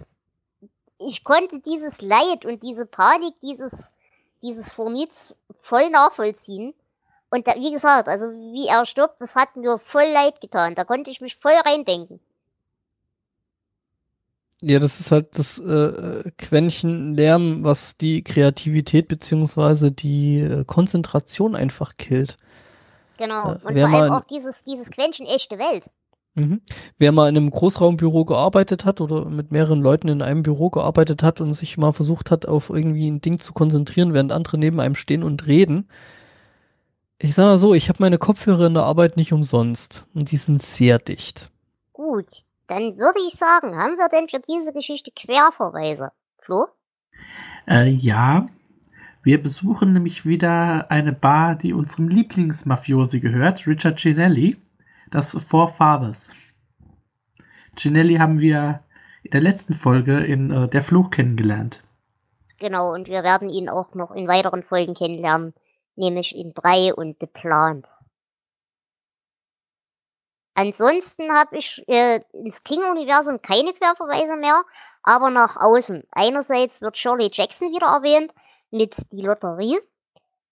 ich konnte dieses Leid und diese Panik dieses, dieses Formits voll nachvollziehen. Und da, wie gesagt, also wie er stirbt, das hat mir voll leid getan. Da konnte ich mich voll reindenken. Ja, das ist halt das äh, Quäntchen Lärm, was die Kreativität beziehungsweise die äh, Konzentration einfach killt. Genau. Äh, Und vor allem auch dieses, dieses Quäntchen echte Welt. Mhm. Wer mal in einem Großraumbüro gearbeitet hat oder mit mehreren Leuten in einem Büro gearbeitet hat und sich mal versucht hat, auf irgendwie ein Ding zu konzentrieren, während andere neben einem stehen und reden. Ich sag mal so, ich habe meine Kopfhörer in der Arbeit nicht umsonst und die sind sehr dicht. Gut, dann würde ich sagen, haben wir denn für diese Geschichte Querverweise? Flo? Äh, ja, wir besuchen nämlich wieder eine Bar, die unserem Lieblingsmafiosi gehört, Richard Ginelli, das Four Fathers. Ginelli haben wir in der letzten Folge in äh, Der Fluch kennengelernt. Genau, und wir werden ihn auch noch in weiteren Folgen kennenlernen, nämlich in drei und The Plant. Ansonsten habe ich äh, ins King-Universum keine Querverweise mehr, aber nach außen. Einerseits wird Shirley Jackson wieder erwähnt mit die Lotterie.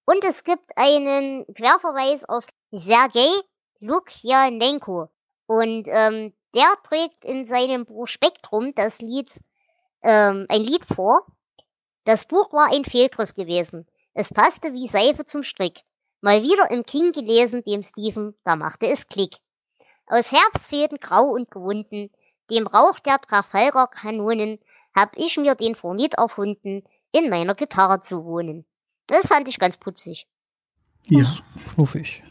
Und es gibt einen Querverweis auf Sergei Lukjanenko. Und ähm, der trägt in seinem Buch Spektrum das Lied, ähm, ein Lied vor. Das Buch war ein Fehlgriff gewesen. Es passte wie Seife zum Strick. Mal wieder im King gelesen, dem Stephen, da machte es Klick. Aus Herbstfäden grau und gewunden, dem Rauch der Trafalgar-Kanonen, hab ich mir den Fornit erfunden, in meiner Gitarre zu wohnen. Das fand ich ganz putzig. Ja. Das ist knuffig.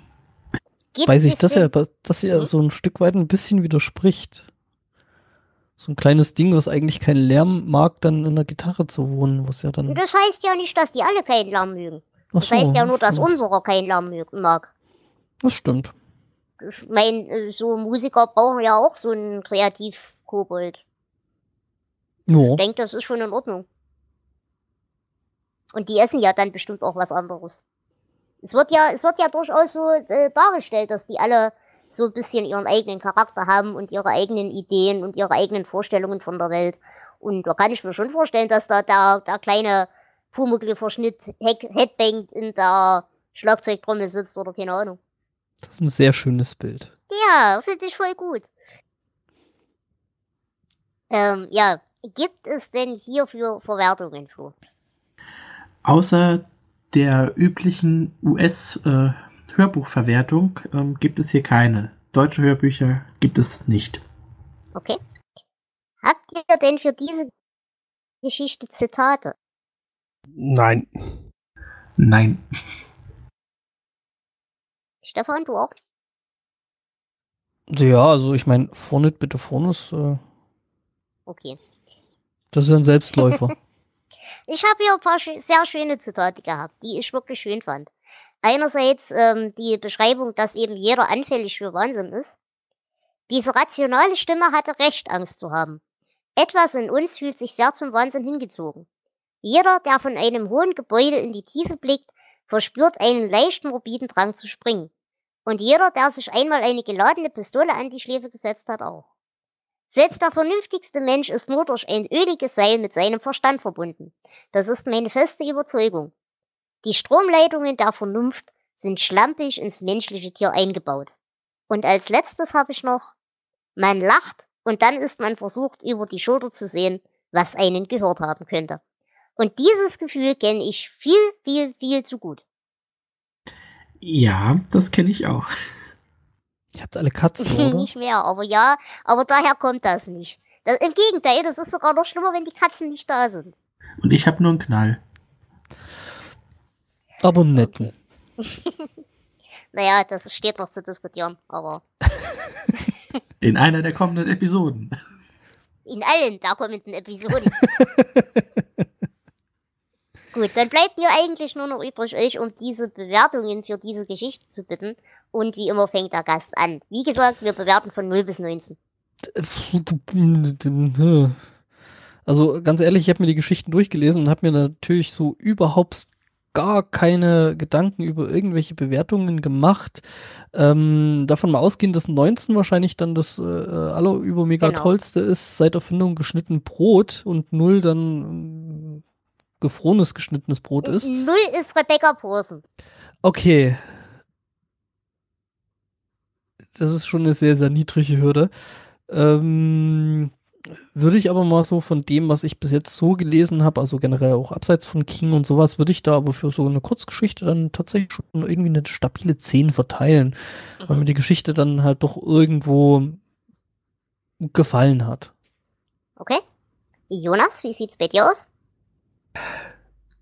Gibt Weiß ich, dass er, dass er so ein Stück weit ein bisschen widerspricht. So ein kleines Ding, was eigentlich keinen Lärm mag, dann in der Gitarre zu wohnen, was ja dann. Das heißt ja nicht, dass die alle keinen Lärm mögen. Das heißt ja nur, dass stimmt. unserer keinen Lärm mag. Das stimmt. Ich meine, so Musiker brauchen ja auch so einen Kreativ-Kobold. Ja. Ich denke, das ist schon in Ordnung. Und die essen ja dann bestimmt auch was anderes. Es wird ja, es wird ja durchaus so äh, dargestellt, dass die alle so ein bisschen ihren eigenen Charakter haben und ihre eigenen Ideen und ihre eigenen Vorstellungen von der Welt. Und da kann ich mir schon vorstellen, dass da der, der kleine Pumuckl verschnitt, Head Headbanged in der Schlagzeugtrommel sitzt oder keine Ahnung. Das ist ein sehr schönes Bild. Ja, finde ich voll gut. Ähm, ja, gibt es denn hierfür Verwertungen, Flo? Außer der üblichen US-Hörbuchverwertung äh, ähm, gibt es hier keine. Deutsche Hörbücher gibt es nicht. Okay. Habt ihr denn für diese Geschichte Zitate? Nein. Nein. Stefan, du auch? Ja, also ich meine, vorne bitte vorne ist, äh, Okay. das ist ein Selbstläufer. Ich habe hier ein paar sehr schöne Zitate gehabt, die ich wirklich schön fand. Einerseits ähm, die Beschreibung, dass eben jeder anfällig für Wahnsinn ist. Diese rationale Stimme hatte Recht, Angst zu haben. Etwas in uns fühlt sich sehr zum Wahnsinn hingezogen. Jeder, der von einem hohen Gebäude in die Tiefe blickt, verspürt einen leicht morbiden Drang zu springen. Und jeder, der sich einmal eine geladene Pistole an die Schläfe gesetzt hat, auch. Selbst der vernünftigste Mensch ist nur durch ein öliges Seil mit seinem Verstand verbunden. Das ist meine feste Überzeugung. Die Stromleitungen der Vernunft sind schlampig ins menschliche Tier eingebaut. Und als letztes habe ich noch, man lacht und dann ist man versucht, über die Schulter zu sehen, was einen gehört haben könnte. Und dieses Gefühl kenne ich viel, viel, viel zu gut. Ja, das kenne ich auch. Ihr habt alle Katzen, oder? nicht mehr, aber ja, aber daher kommt das nicht. Das, Im Gegenteil, das ist sogar noch schlimmer, wenn die Katzen nicht da sind. Und ich habe nur einen Knall. Aber einen netten. Naja, das steht noch zu diskutieren, aber In einer der kommenden Episoden. in allen der kommenden Episoden. Gut, dann bleibt mir eigentlich nur noch übrig, euch um diese Bewertungen für diese Geschichte zu bitten. Und wie immer fängt der Gast an. Wie gesagt, wir bewerten von 0 bis 19. Also ganz ehrlich, ich habe mir die Geschichten durchgelesen und habe mir natürlich so überhaupt gar keine Gedanken über irgendwelche Bewertungen gemacht. Ähm, davon mal ausgehen, dass 19 wahrscheinlich dann das äh, allerübermega Genau. tollste ist, seit Erfindung geschnitten Brot und 0 dann gefrorenes geschnittenes Brot ist. 0 ist Rebecca Posen. Okay. Das ist schon eine sehr, sehr niedrige Hürde. Ähm, würde ich aber mal so von dem, was ich bis jetzt so gelesen habe, also generell auch abseits von King und sowas, würde ich da aber für so eine Kurzgeschichte dann tatsächlich schon irgendwie eine stabile 10 verteilen, weil mir die Geschichte dann halt doch irgendwo gefallen hat. Okay. Jonas, wie sieht's bei dir aus?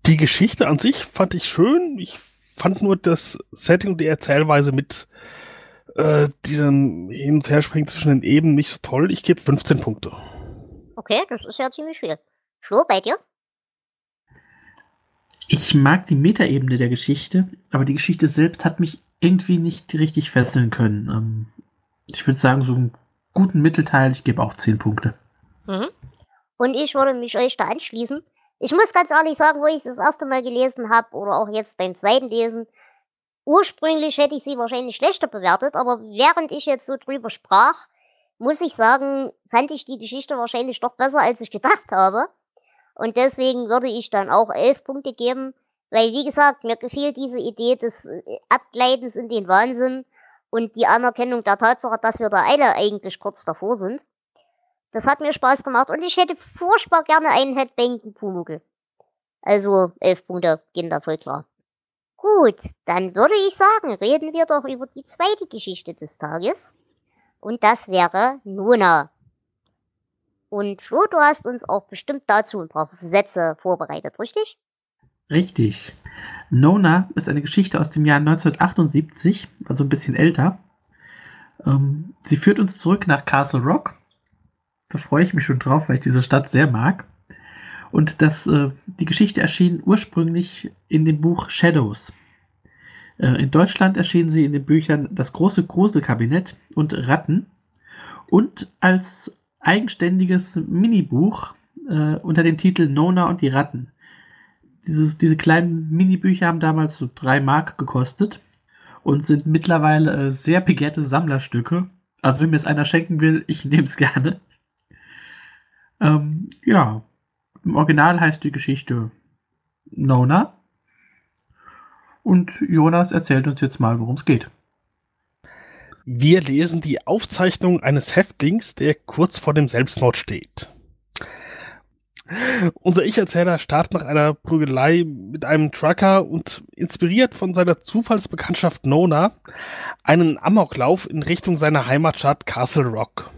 Die Geschichte an sich fand ich schön. Ich fand nur das Setting und die Erzählweise mit äh, diesem Hin- und Herspringen zwischen den Ebenen nicht so toll. Ich gebe 15 Punkte. Okay, das ist ja ziemlich viel. Flo, bei dir? Ich mag die Metaebene der Geschichte, aber die Geschichte selbst hat mich irgendwie nicht richtig fesseln können. Ähm, ich würde sagen, so einen guten Mittelteil, ich gebe auch 10 Punkte. Mhm. Und ich würde mich euch da anschließen. Ich muss ganz ehrlich sagen, wo ich es das erste Mal gelesen habe oder auch jetzt beim zweiten Lesen, ursprünglich hätte ich sie wahrscheinlich schlechter bewertet, aber während ich jetzt so drüber sprach, muss ich sagen, fand ich die Geschichte wahrscheinlich doch besser, als ich gedacht habe. Und deswegen würde ich dann auch elf Punkte geben, weil, wie gesagt, mir gefiel diese Idee des äh, Abgleitens in den Wahnsinn und die Anerkennung der Tatsache, dass wir da alle eigentlich kurz davor sind. Das hat mir Spaß gemacht und ich hätte furchtbar gerne einen Headbangten Pumuckl. Also elf Punkte gehen da voll klar. Gut, dann würde ich sagen, reden wir doch über die zweite Geschichte des Tages. Und das wäre Nona. Und Flo, du hast uns auch bestimmt dazu ein paar Sätze vorbereitet, richtig? Richtig. Nona ist eine Geschichte aus dem Jahr 1978, also ein bisschen älter. Ähm, sie führt uns zurück nach Castle Rock. Da freue ich mich schon drauf, weil ich diese Stadt sehr mag. Und das, äh, die Geschichte erschien ursprünglich in dem Buch Shadows. Äh, in Deutschland erschien sie in den Büchern Das große Gruselkabinett und Ratten und als eigenständiges Minibuch äh, unter dem Titel Nona und die Ratten. Dieses, diese kleinen Minibücher haben damals so drei Mark gekostet und sind mittlerweile äh, sehr begehrte Sammlerstücke. Also wenn mir es einer schenken will, ich nehme es gerne. Ähm, ja, im Original heißt die Geschichte Nona. Und Jonas erzählt uns jetzt mal, worum es geht. Wir lesen die Aufzeichnung eines Häftlings, der kurz vor dem Selbstmord steht. Unser Ich-Erzähler startet nach einer Prügelei mit einem Trucker und inspiriert von seiner Zufallsbekanntschaft Nona einen Amoklauf in Richtung seiner Heimatstadt Castle Rock.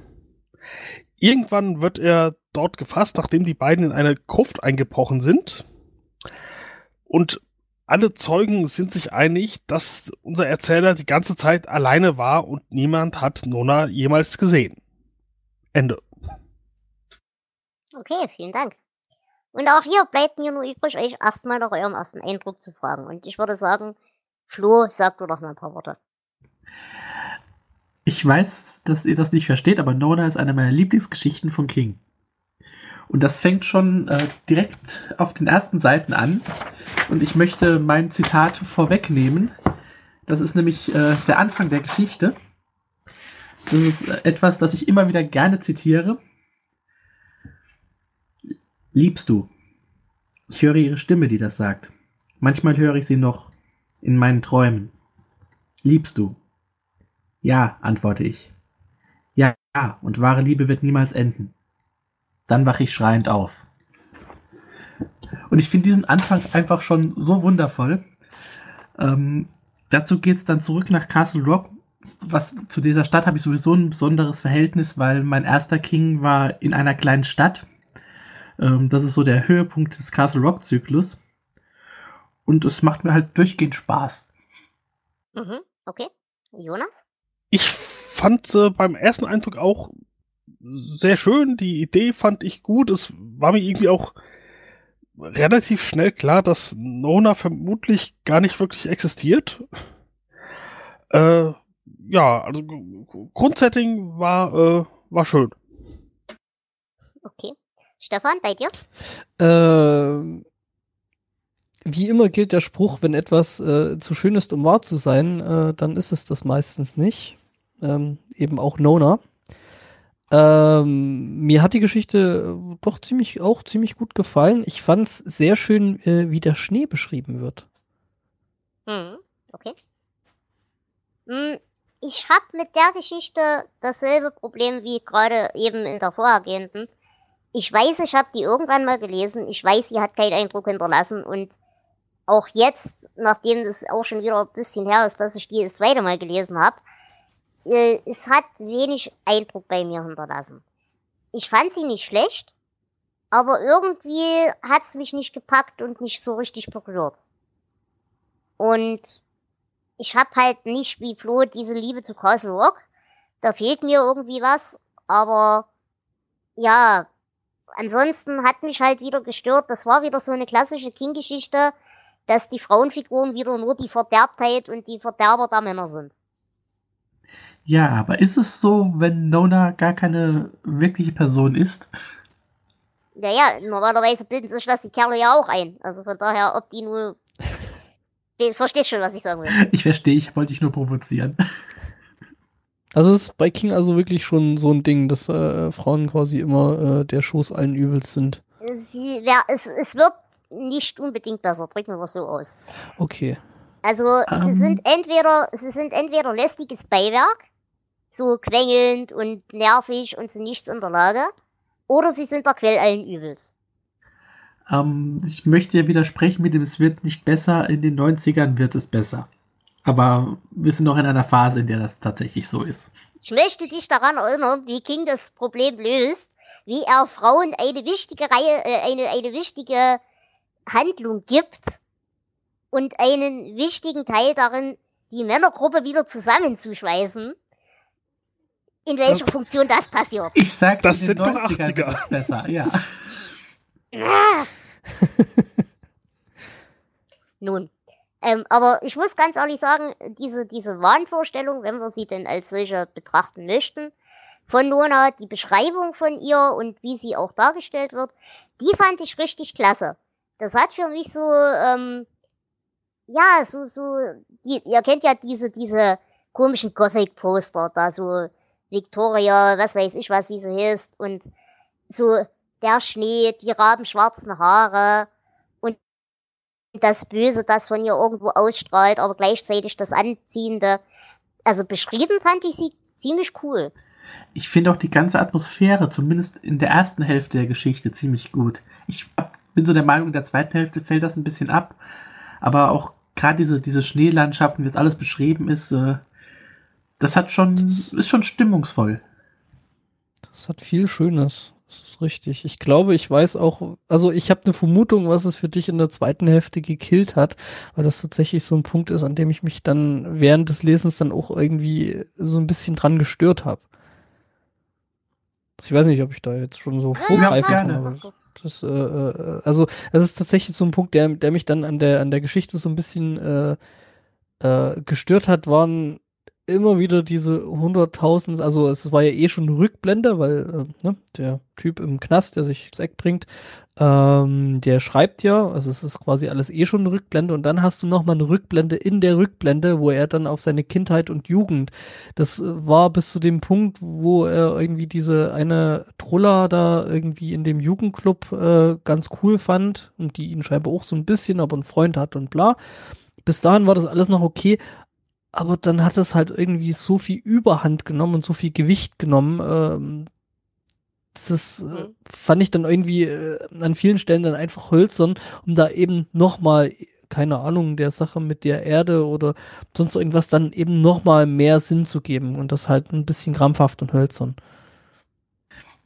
Irgendwann wird er dort gefasst, nachdem die beiden in eine Gruft eingebrochen sind. Und alle Zeugen sind sich einig, dass unser Erzähler die ganze Zeit alleine war und niemand hat Nona jemals gesehen. Ende. Okay, vielen Dank. Und auch hier bleibt mir nur übrig, euch erstmal nach eurem ersten Eindruck zu fragen. Und ich würde sagen, Flo, sag du doch mal ein paar Worte. Ich weiß, dass ihr das nicht versteht, aber Nona ist eine meiner Lieblingsgeschichten von King. Und das fängt schon äh, direkt auf den ersten Seiten an. Und ich möchte mein Zitat vorwegnehmen. Das ist nämlich äh, der Anfang der Geschichte. Das ist äh, etwas, das ich immer wieder gerne zitiere. Liebst du? Ich höre ihre Stimme, die das sagt. Manchmal höre ich sie noch in meinen Träumen. Liebst du? Ja, antworte ich. Ja, und wahre Liebe wird niemals enden. Dann wache ich schreiend auf. Und ich finde diesen Anfang einfach schon so wundervoll. Ähm, dazu geht es dann zurück nach Castle Rock. Was zu dieser Stadt habe ich sowieso ein besonderes Verhältnis, weil mein erster King war in einer kleinen Stadt. Ähm, das ist so der Höhepunkt des Castle Rock Zyklus. Und es macht mir halt durchgehend Spaß. Mhm, okay. Jonas? Ich fand äh, beim ersten Eindruck auch sehr schön. Die Idee fand ich gut. Es war mir irgendwie auch relativ schnell klar, dass Nona vermutlich gar nicht wirklich existiert. Äh, ja, also Grundsetting war, äh, war schön. Okay. Stefan, bei dir? Äh, wie immer gilt der Spruch, wenn etwas äh, zu schön ist, um wahr zu sein, äh, dann ist es das meistens nicht. Ähm, eben auch Nona. Ähm, mir hat die Geschichte äh, doch ziemlich auch ziemlich gut gefallen. Ich fand es sehr schön, äh, wie der Schnee beschrieben wird. Hm, okay. Hm, ich habe mit der Geschichte dasselbe Problem wie gerade eben in der vorhergehenden. Ich weiß, ich habe die irgendwann mal gelesen. Ich weiß, sie hat keinen Eindruck hinterlassen. Und auch jetzt, nachdem es auch schon wieder ein bisschen her ist, dass ich die das zweite Mal gelesen habe, äh, es hat wenig Eindruck bei mir hinterlassen. Ich fand sie nicht schlecht, aber irgendwie hat es mich nicht gepackt und nicht so richtig berührt. Und ich hab halt nicht wie Flo diese Liebe zu Castle Rock. Da fehlt mir irgendwie was, aber ja, ansonsten hat mich halt wieder gestört. Das war wieder so eine klassische King-Geschichte, dass die Frauenfiguren wieder nur die Verderbtheit und die Verderber der Männer sind. Ja, aber ist es so, wenn Nona gar keine wirkliche Person ist? Naja, normalerweise bilden sich das die Kerle ja auch ein. Also von daher, ob die nur. Du verstehst schon, was ich sagen will. Ich verstehe, ich wollte dich nur provozieren. Also ist bei King also wirklich schon so ein Ding, dass äh, Frauen quasi immer äh, der Schoß allen Übels sind. Sie, ja, es, es wird nicht unbedingt besser, drücken wir es so aus. Okay. Also um. sie sind entweder, sie sind entweder lästiges Beiwerk, so quengelnd und nervig und zu nichts in der Lage. Oder sie sind der Quell allen Übels. Ähm, ich möchte ja widersprechen mit dem, es wird nicht besser, in den 90ern wird es besser. Aber wir sind noch in einer Phase, in der das tatsächlich so ist. Ich möchte dich daran erinnern, wie King das Problem löst, wie er Frauen eine wichtige Reihe, äh, eine, eine wichtige Handlung gibt und einen wichtigen Teil darin, die Männergruppe wieder zusammenzuschweißen in welcher. Funktion das passiert. Ich sag, das sind 90er. 80er. Ist besser, ja. Nun. Ähm, aber ich muss ganz ehrlich sagen, diese, diese Wahnvorstellung, wenn wir sie denn als solche betrachten möchten, von Nona, die Beschreibung von ihr und wie sie auch dargestellt wird, die fand ich richtig klasse. Das hat für mich so, ähm, ja, so, so, die, ihr kennt ja diese, diese komischen Gothic-Poster, da so Victoria, was weiß ich was, wie sie heißt, und so der Schnee, die rabenschwarzen Haare und das Böse, das von ihr irgendwo ausstrahlt, aber gleichzeitig das Anziehende. Also beschrieben fand ich sie ziemlich cool. Ich finde auch die ganze Atmosphäre, zumindest in der ersten Hälfte der Geschichte, ziemlich gut. Ich bin so der Meinung, in der zweiten Hälfte fällt das ein bisschen ab. Aber auch gerade diese, diese Schneelandschaften, wie das alles beschrieben ist, äh, das hat schon, ist schon stimmungsvoll. Das hat viel Schönes. Das ist richtig. Ich glaube, ich weiß auch, also ich habe eine Vermutung, was es für dich in der zweiten Hälfte gekillt hat, weil das tatsächlich so ein Punkt ist, an dem ich mich dann während des Lesens dann auch irgendwie so ein bisschen dran gestört habe. Ich weiß nicht, ob ich da jetzt schon so vorgreifen ja, kann, aber das, äh, äh, also es ist tatsächlich so ein Punkt, der, der mich dann an der an der Geschichte so ein bisschen äh, äh, gestört hat, waren immer wieder diese 100.000, also es war ja eh schon eine Rückblende, weil äh, ne, der Typ im Knast, der sich ins Eck bringt, ähm, der schreibt ja, also es ist quasi alles eh schon eine Rückblende und dann hast du nochmal eine Rückblende in der Rückblende, wo er dann auf seine Kindheit und Jugend, das äh, war bis zu dem Punkt, wo er irgendwie diese eine Trulla da irgendwie in dem Jugendclub äh, ganz cool fand und die ihn scheinbar auch so ein bisschen, aber einen Freund hat und bla. Bis dahin war das alles noch okay, aber dann hat es halt irgendwie so viel Überhand genommen und so viel Gewicht genommen. Ähm, das äh, Mhm. fand ich dann irgendwie äh, an vielen Stellen dann einfach hölzern, um da eben nochmal, keine Ahnung, der Sache mit der Erde oder sonst irgendwas dann eben nochmal mehr Sinn zu geben und das halt ein bisschen krampfhaft und hölzern.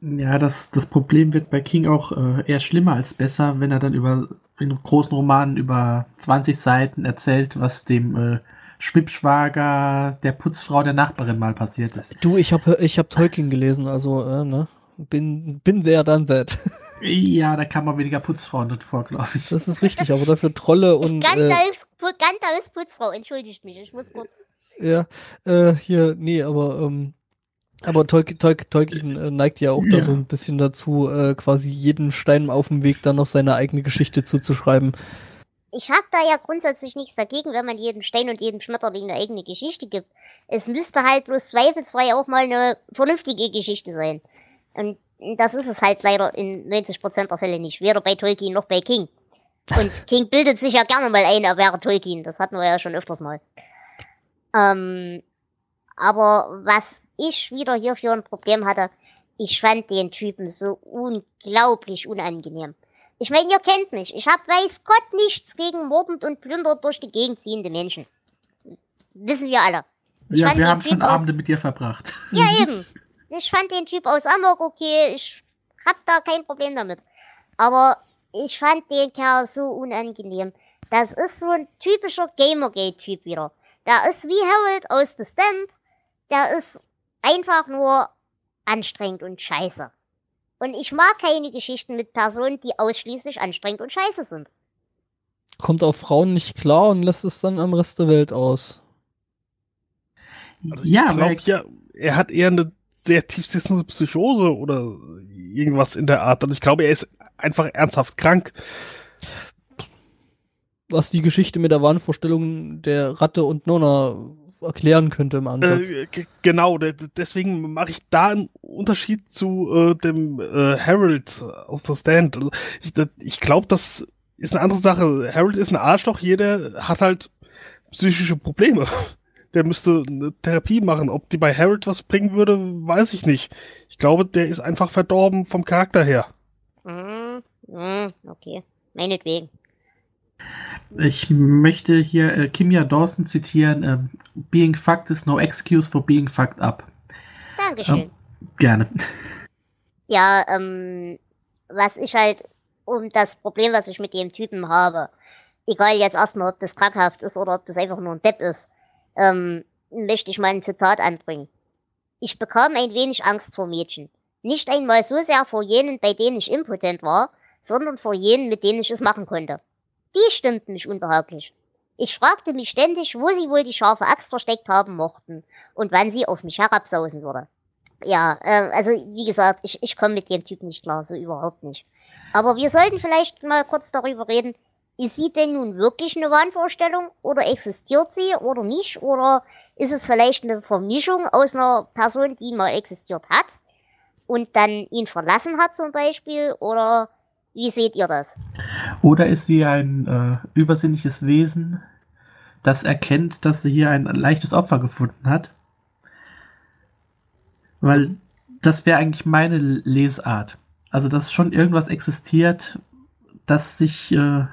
Ja, das, das Problem wird bei King auch äh, eher schlimmer als besser, wenn er dann über in großen Romanen über 20 Seiten erzählt, was dem Schwibschwager der Putzfrau der Nachbarin mal passiert ist. Du, ich habe ich hab Tolkien gelesen, also äh, ne, bin bin there done that. Ja, da kam mal weniger Putzfrauen drin vor, glaube ich. Das ist richtig, aber dafür Trolle und äh, Gandalfs, Gandalfs Putzfrau, entschuldigt mich, ich muss kurz. Ja, äh, hier, nee, aber, ähm, aber Tolkien, Tolkien, Tolkien äh, neigt ja auch da Ja. so ein bisschen dazu, äh, quasi jeden Stein auf dem Weg dann noch seine eigene Geschichte zuzuschreiben. Ich habe da ja grundsätzlich nichts dagegen, wenn man jedem Stein und jedem Schmetterling eine eigene Geschichte gibt. Es müsste halt bloß zweifelsfrei auch mal eine vernünftige Geschichte sein. Und das ist es halt leider in 90% der Fälle nicht. Weder bei Tolkien noch bei King. Und King bildet sich ja gerne mal ein, er wäre Tolkien. Das hatten wir ja schon öfters mal. Ähm, aber was ich wieder hier für ein Problem hatte, ich fand den Typen so unglaublich unangenehm. Ich meine, ihr kennt mich. Ich hab weiß Gott nichts gegen mordend und plündernd durch die Gegend ziehende Menschen. Wissen wir alle. Ich Ja, wir haben schon Typ aus- Abende mit dir verbracht. Ja, eben. Ich fand den Typ aus Amok okay. Ich hab da kein Problem damit. Aber ich fand den Kerl so unangenehm. Das ist so ein typischer Gamergate-Typ wieder. Der ist wie Harold aus The Stand. Der ist einfach nur anstrengend und scheiße. Und ich mag keine Geschichten mit Personen, die ausschließlich anstrengend und scheiße sind. Kommt auf Frauen nicht klar und lässt es dann am Rest der Welt aus. Also ja, ich glaube ja, er hat eher eine sehr tiefsitzende Psychose oder irgendwas in der Art. Also ich glaube, er ist einfach ernsthaft krank. Was die Geschichte mit der Wahnvorstellung der Ratte und Nonna erklären könnte im Ansatz. Äh, genau, de- de- deswegen mache ich da einen Unterschied zu äh, dem äh, Harold aus The Stand. Also ich ich glaube, das ist eine andere Sache. Harold ist ein Arschloch, jeder hat halt psychische Probleme. Der müsste eine Therapie machen. Ob die bei Harold was bringen würde, weiß ich nicht. Ich glaube, der ist einfach verdorben vom Charakter her. Hm, hm, okay. Meinetwegen. Ich möchte hier äh, Kimia Dawson zitieren. ähm, being fucked is no excuse for being fucked up. Dankeschön. Gerne. Ja, ähm, was ich halt um das Problem, was ich mit dem Typen habe, egal jetzt erstmal, ob das krankhaft ist oder ob das einfach nur ein Depp ist, ähm, möchte ich mal ein Zitat anbringen. Ich bekam ein wenig Angst vor Mädchen. Nicht einmal so sehr vor jenen, bei denen ich impotent war, sondern vor jenen, mit denen ich es machen konnte. Die stimmten mich unbehaglich. Ich fragte mich ständig, wo sie wohl die scharfe Axt versteckt haben mochten und wann sie auf mich herabsausen würde. Ja, äh, also wie gesagt, ich, ich komme mit dem Typ nicht klar, so überhaupt nicht. Aber wir sollten vielleicht mal kurz darüber reden, ist sie denn nun wirklich eine Wahnvorstellung oder existiert sie oder nicht? Oder ist es vielleicht eine Vermischung aus einer Person, die mal existiert hat und dann ihn verlassen hat zum Beispiel? Oder wie seht ihr das? Oder ist sie ein äh, übersinnliches Wesen, das erkennt, dass sie hier ein leichtes Opfer gefunden hat? Weil das wäre eigentlich meine Lesart. Also, dass schon irgendwas existiert, das sich äh,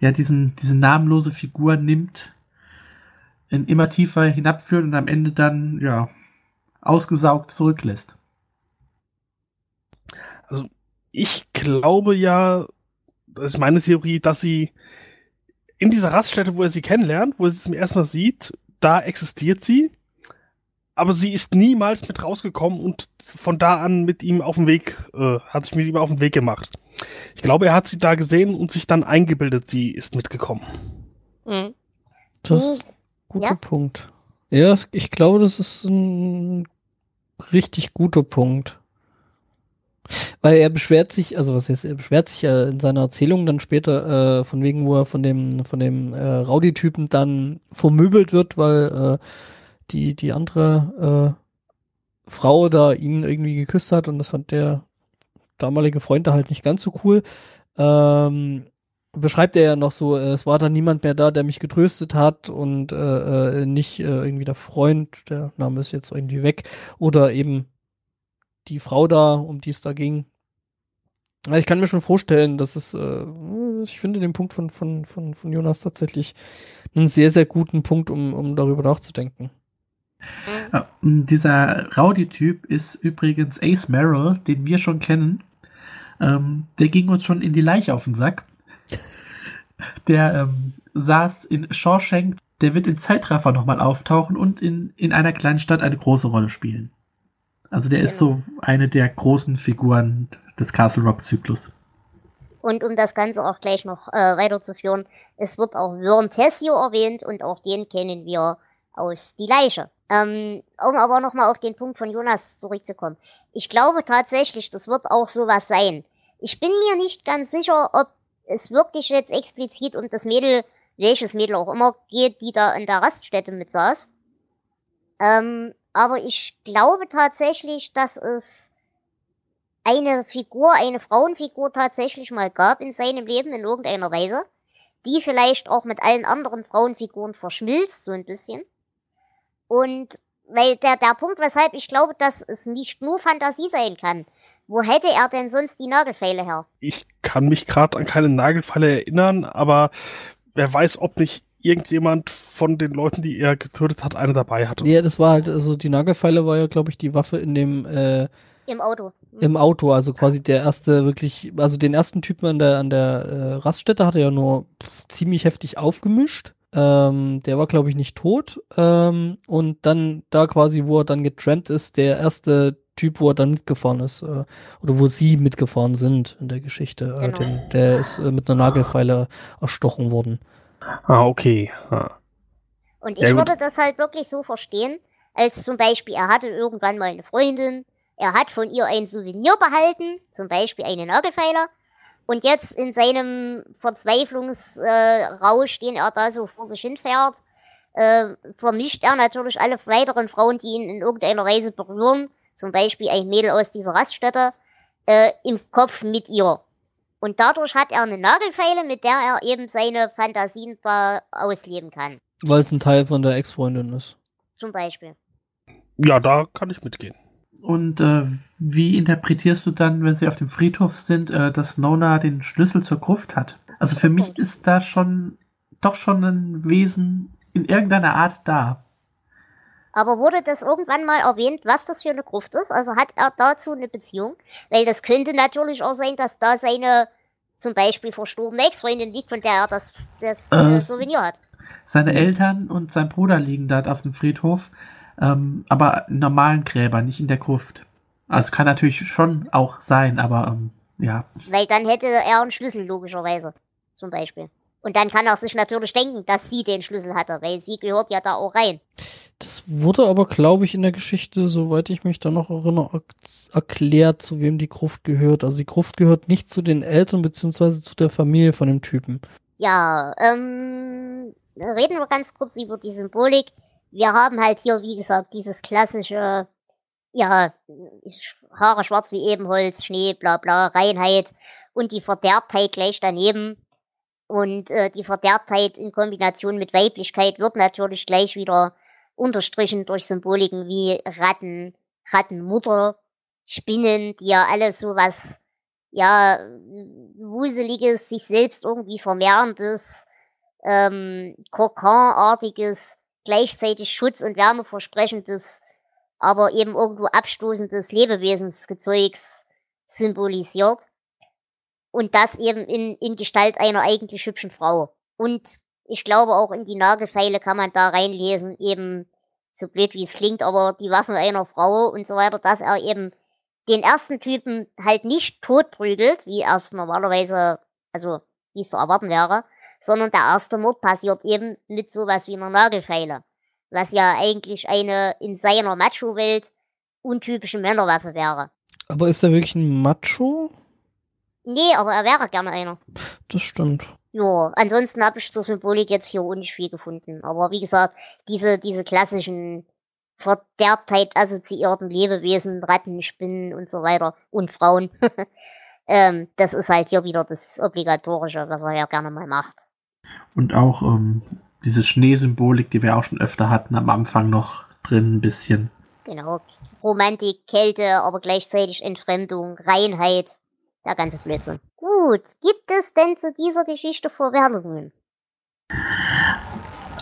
ja diesen, diese namenlose Figur nimmt, in immer tiefer hinabführt und am Ende dann ja ausgesaugt zurücklässt. Also ich glaube ja, das ist meine Theorie, dass sie in dieser Raststätte, wo er sie kennenlernt, wo er sie zum ersten Mal sieht, da existiert sie, aber sie ist niemals mit rausgekommen und von da an mit ihm auf dem Weg, äh, hat sich mit ihm auf den Weg gemacht. Ich glaube, er hat sie da gesehen und sich dann eingebildet, sie ist mitgekommen. Mhm. Das ist ein guter Ja. Punkt. Ja, ich glaube, das ist ein richtig guter Punkt. Weil er beschwert sich, also was heißt, er beschwert sich ja in seiner Erzählung dann später, äh, von wegen, wo er von dem, von dem äh, Rowdy-Typen dann vermöbelt wird, weil äh, die, die andere äh, Frau da ihn irgendwie geküsst hat und das fand der damalige Freund da halt nicht ganz so cool. Ähm, beschreibt er ja noch so, äh, es war dann niemand mehr da, der mich getröstet hat und äh, äh, nicht äh, irgendwie der Freund, der Name ist jetzt irgendwie weg, oder eben die Frau da, um die es da ging. Also ich kann mir schon vorstellen, dass es, äh, ich finde den Punkt von, von, von, von Jonas tatsächlich einen sehr, sehr guten Punkt, um, um darüber nachzudenken. Mhm. Ja, dieser Rowdy-Typ ist übrigens Ace Merrill, den wir schon kennen. Ähm, der ging uns schon in die Leiche auf den Sack. Der ähm, saß in Shawshank. Der wird in Zeitraffer nochmal auftauchen und in, in einer kleinen Stadt eine große Rolle spielen. Also der ist so eine der großen Figuren des Castle Rock Zyklus. Und um das Ganze auch gleich noch äh, weiterzuführen, es wird auch Vern Tessio erwähnt und auch den kennen wir aus Die Leiche. Ähm, um aber nochmal auf den Punkt von Jonas zurückzukommen. Ich glaube tatsächlich, das wird auch sowas sein. Ich bin mir nicht ganz sicher, ob es wirklich jetzt explizit um das Mädel, welches Mädel auch immer, geht, die da in der Raststätte mit saß. Ähm, aber ich glaube tatsächlich, dass es eine Figur, eine Frauenfigur tatsächlich mal gab in seinem Leben in irgendeiner Weise, die vielleicht auch mit allen anderen Frauenfiguren verschmilzt, so ein bisschen. Und weil der, der Punkt, weshalb ich glaube, dass es nicht nur Fantasie sein kann, wo hätte er denn sonst die Nagelfeile her? Ich kann mich gerade an keine Nagelfalle erinnern, aber wer weiß, ob nicht irgendjemand von den Leuten, die er getötet hat, eine dabei hatte. Ja, das war halt, also die Nagelfeile war ja, glaube ich, die Waffe in dem, äh, Im Auto. im Auto, also quasi der erste wirklich, also den ersten Typen an der, an der äh, Raststätte hat er ja nur pff, ziemlich heftig aufgemischt. Ähm, der war, glaube ich, nicht tot. Ähm, und dann da quasi, wo er dann getrampt ist, der erste Typ, wo er dann mitgefahren ist, äh, oder wo sie mitgefahren sind in der Geschichte. Äh, Genau. den, der ist äh, mit einer Nagelfeile erstochen worden. Ah, okay. Ah. Und ich Ja, würde das halt wirklich so verstehen, als zum Beispiel, er hatte irgendwann mal eine Freundin, er hat von ihr ein Souvenir behalten, zum Beispiel eine Nagelfeile, und jetzt in seinem Verzweiflungsrausch, Rausch, den er da so vor sich hinfährt, äh, vermischt er natürlich alle weiteren Frauen, die ihn in irgendeiner Weise berühren, zum Beispiel ein Mädel aus dieser Raststätte, äh, im Kopf mit ihr. Und dadurch hat er eine Nagelfeile, mit der er eben seine Fantasien da ausleben kann. Weil es ein Teil von der Ex-Freundin ist. Zum Beispiel. Ja, da kann ich mitgehen. Und äh, wie interpretierst du dann, wenn sie auf dem Friedhof sind, äh, dass Nona den Schlüssel zur Gruft hat? Also für mich ist da schon doch schon ein Wesen in irgendeiner Art da. Aber wurde das irgendwann mal erwähnt, was das für eine Gruft ist? Also hat er dazu eine Beziehung? Weil das könnte natürlich auch sein, dass da seine zum Beispiel verstorbene Ex-Freundin liegt, von der er das, das Äh, äh, Souvenir hat. Seine Eltern und sein Bruder liegen dort auf dem Friedhof, ähm, aber in normalen Gräbern, nicht in der Gruft. Also kann natürlich schon auch sein, aber ähm, ja. Weil dann hätte er einen Schlüssel, logischerweise. Zum Beispiel. Und dann kann er sich natürlich denken, dass sie den Schlüssel hatte, weil sie gehört ja da auch rein. Das wurde aber, glaube ich, in der Geschichte, soweit ich mich da noch erinnere, er- erklärt, zu wem die Gruft gehört. Also die Gruft gehört nicht zu den Eltern beziehungsweise zu der Familie von dem Typen. Ja, ähm, reden wir ganz kurz über die Symbolik. Wir haben halt hier, wie gesagt, dieses klassische, ja, Haare schwarz wie Ebenholz, Schnee, bla bla, Reinheit. und die Verderbtheit gleich daneben. Und äh, die Verderbtheit in Kombination mit Weiblichkeit wird natürlich gleich wieder unterstrichen durch Symboliken wie Ratten, Rattenmutter, Spinnen, die ja alle so was, ja, wuseliges, sich selbst irgendwie vermehrendes, ähm, Kokanartiges, gleichzeitig Schutz- und Wärme versprechendes, aber eben irgendwo abstoßendes Lebewesensgezeugs symbolisiert. Und das eben in, in Gestalt einer eigentlich hübschen Frau. Und ich glaube auch in die Nagelfeile kann man da reinlesen, eben so blöd wie es klingt, aber die Waffen einer Frau und so weiter, dass er eben den ersten Typen halt nicht totprügelt, wie er es normalerweise, also wie es zu erwarten wäre, sondern der erste Mord passiert eben mit sowas wie einer Nagelfeile, was ja eigentlich eine in seiner Macho-Welt untypische Männerwaffe wäre. Aber ist er wirklich ein Macho? Nee, aber er wäre gerne einer. Das stimmt. Ja, ansonsten habe ich zur Symbolik jetzt hier auch nicht viel gefunden. Aber wie gesagt, diese, diese klassischen Verderbtheit assoziierten Lebewesen, Ratten, Spinnen und so weiter und Frauen, ähm, das ist halt hier wieder das Obligatorische, was er ja gerne mal macht. Und auch ähm, diese Schneesymbolik, die wir auch schon öfter hatten, am Anfang noch drin ein bisschen. Genau. Romantik, Kälte, aber gleichzeitig Entfremdung, Reinheit, der ganze Blödsinn. Gut, gibt es denn zu dieser Geschichte Verwertungen?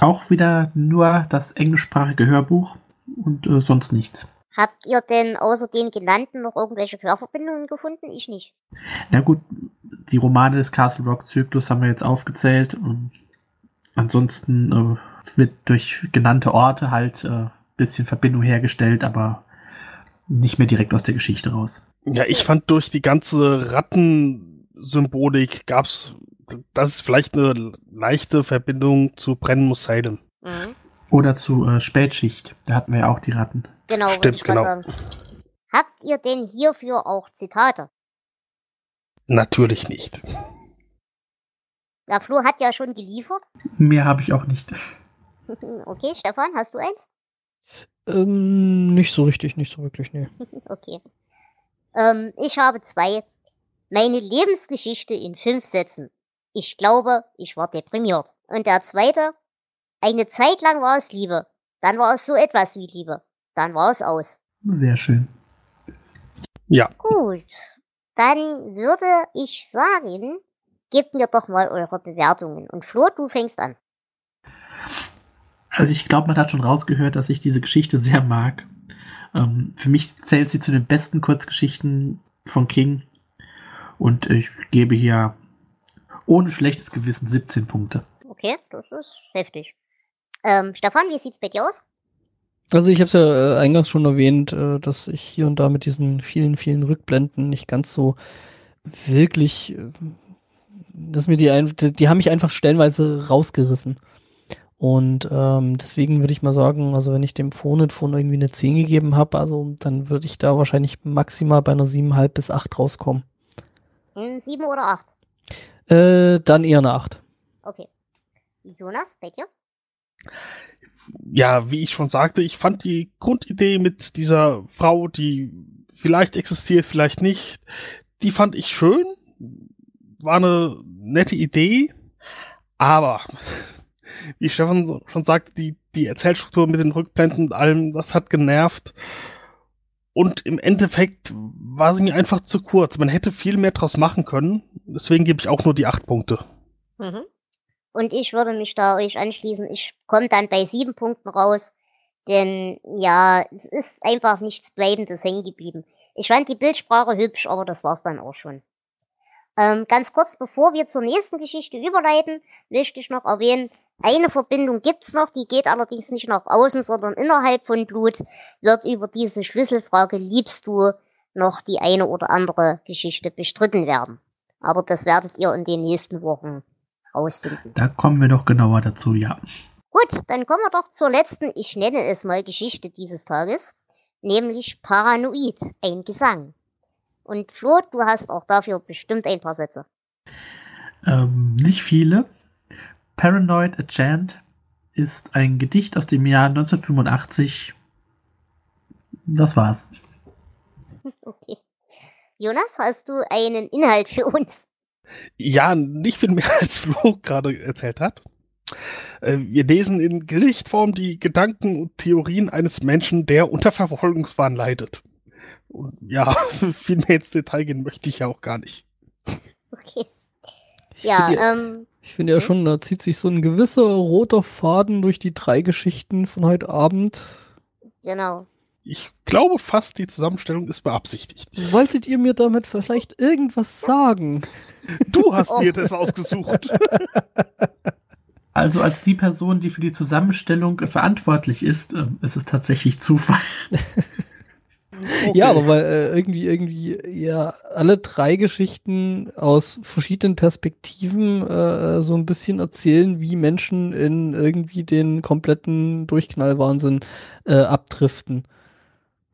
Auch wieder nur das englischsprachige Hörbuch und äh, sonst nichts. Habt ihr denn außer den genannten noch irgendwelche Querverbindungen gefunden? Ich nicht. Na gut, die Romane des Castle Rock Zyklus haben wir jetzt aufgezählt und ansonsten äh, wird durch genannte Orte halt ein äh, bisschen Verbindung hergestellt, aber nicht mehr direkt aus der Geschichte raus. Ja, ich fand durch die ganze Rattensymbolik gab's, das ist vielleicht eine leichte Verbindung zu Brennen muss Salem. Mhm. Oder zu äh, Spätschicht. Da hatten wir ja auch die Ratten. Genau, Stimmt, genau. Sagen. Habt ihr denn hierfür auch Zitate? Natürlich nicht. Der Flo hat ja schon geliefert. Mehr habe ich auch nicht. okay, Stefan, hast du eins? Ähm, nicht so richtig, nicht so wirklich, nee. okay. Ähm, ich habe zwei. Meine Lebensgeschichte in fünf Sätzen. Ich glaube, ich war deprimiert. Und der zweite, eine Zeit lang war es Liebe. Dann war es so etwas wie Liebe. Dann war es aus. Sehr schön. Ja. Gut. Dann würde ich sagen, gebt mir doch mal eure Bewertungen. Und Flo, du fängst an. Also ich glaube, man hat schon rausgehört, dass ich diese Geschichte sehr mag. Ähm, für mich zählt sie zu den besten Kurzgeschichten von King. Und ich gebe hier ohne schlechtes Gewissen 17 Punkte. Okay, das ist heftig. Ähm, Stefan, wie sieht's bei dir aus? Also ich habe es ja äh, eingangs schon erwähnt, äh, dass ich hier und da mit diesen vielen, vielen Rückblenden nicht ganz so wirklich, äh, dass mir die, ein, die, die haben mich einfach stellenweise rausgerissen. Und ähm, deswegen würde ich mal sagen, also wenn ich dem Phone von irgendwie eine 10 gegeben habe, also dann würde ich da wahrscheinlich maximal bei einer 7,5 bis 8 rauskommen. 7 hm, oder 8? Äh, dann eher eine 8. Okay. Jonas, bei dir? Ja, wie ich schon sagte, ich fand die Grundidee mit dieser Frau, die vielleicht existiert, vielleicht nicht, die fand ich schön. War eine nette Idee, aber wie Stefan schon sagte, die, die Erzählstruktur mit den Rückblenden und allem, das hat genervt. Und im Endeffekt war sie mir einfach zu kurz. Man hätte viel mehr draus machen können. Deswegen gebe ich auch nur die acht Punkte. Mhm. Und ich würde mich da euch anschließen. Ich komme dann bei sieben Punkten raus. Denn ja, es ist einfach nichts Bleibendes hängen geblieben. Ich fand die Bildsprache hübsch, aber das war's dann auch schon. Ähm, ganz kurz bevor wir zur nächsten Geschichte überleiten, möchte ich noch erwähnen, eine Verbindung gibt's noch, die geht allerdings nicht nach außen, sondern innerhalb von Blut wird über diese Schlüsselfrage liebst du noch die eine oder andere Geschichte bestritten werden. Aber das werdet ihr in den nächsten Wochen rausfinden. Da kommen wir noch genauer dazu, ja. Gut, dann kommen wir doch zur letzten, ich nenne es mal Geschichte dieses Tages, nämlich Paranoid, ein Gesang. Und Flo, du hast auch dafür bestimmt ein paar Sätze. Ähm, nicht viele. Paranoid a Chant ist ein Gedicht aus dem Jahr 1985. Das war's. Okay. Jonas, hast du einen Inhalt für uns? Ja, nicht viel mehr als Flo gerade erzählt hat. Äh, Wir lesen in Gedichtform die Gedanken und Theorien eines Menschen, der unter Verfolgungswahn leidet. Und ja, viel mehr ins Detail gehen möchte ich ja auch gar nicht. Okay. Ja, ähm, ich finde ja schon, da zieht sich so ein gewisser roter Faden durch die drei Geschichten von heute Abend. genau. Ich glaube fast, die Zusammenstellung ist beabsichtigt. Wolltet ihr mir damit vielleicht irgendwas sagen? Du hast Oh. dir das ausgesucht. Also als die Person, die für die Zusammenstellung äh, verantwortlich ist, ähm, ist es tatsächlich Zufall. Okay. Ja, aber weil äh, irgendwie, irgendwie, ja, alle drei Geschichten aus verschiedenen Perspektiven äh, so ein bisschen erzählen, wie Menschen in irgendwie den kompletten Durchknallwahnsinn äh, abdriften.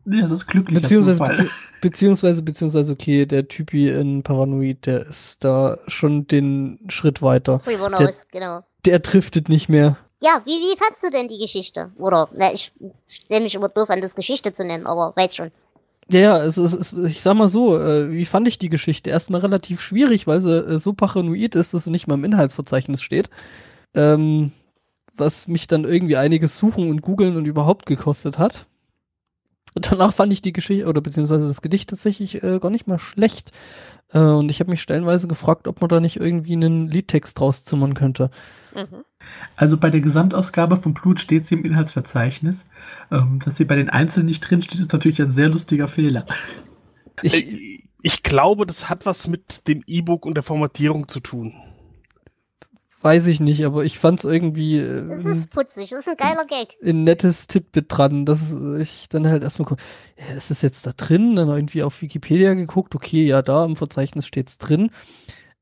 Ja, das ist glücklicher Beziehungsweise, bezieh beziehungsweise, beziehungsweise, okay, der Typi in Paranoid, der ist da schon den Schritt weiter. Drüber Der- genau. Der driftet nicht mehr. Ja, wie, wie fandst du denn die Geschichte? Oder, na, ich stelle mich immer doof an, das Geschichte zu nennen, aber weiß schon. Ja, ja, es ist, es, ich sag mal so, äh, wie fand ich die Geschichte? Erstmal relativ schwierig, weil sie äh, so paranoid ist, dass sie nicht mal im Inhaltsverzeichnis steht. Ähm, was mich dann irgendwie einiges suchen und googeln und überhaupt gekostet hat. Danach fand ich die Geschichte, oder beziehungsweise das Gedicht tatsächlich äh, gar nicht mal schlecht. Äh, und ich habe mich stellenweise gefragt, ob man da nicht irgendwie einen Liedtext draus zimmern könnte. Mhm. Also bei der Gesamtausgabe von Blut steht sie im Inhaltsverzeichnis. Ähm, dass sie bei den Einzelnen nicht drin steht, ist natürlich ein sehr lustiger Fehler. Ich, Ich, ich glaube, das hat was mit dem E-Book und der Formatierung zu tun. Weiß ich nicht, aber ich fand's irgendwie Das äh, ist putzig, das ist ein geiler Gag. ein nettes Titbit dran, dass ich dann halt erstmal gucke, ja, ist das jetzt da drin? Dann irgendwie auf Wikipedia geguckt, okay, ja, da im Verzeichnis steht's drin.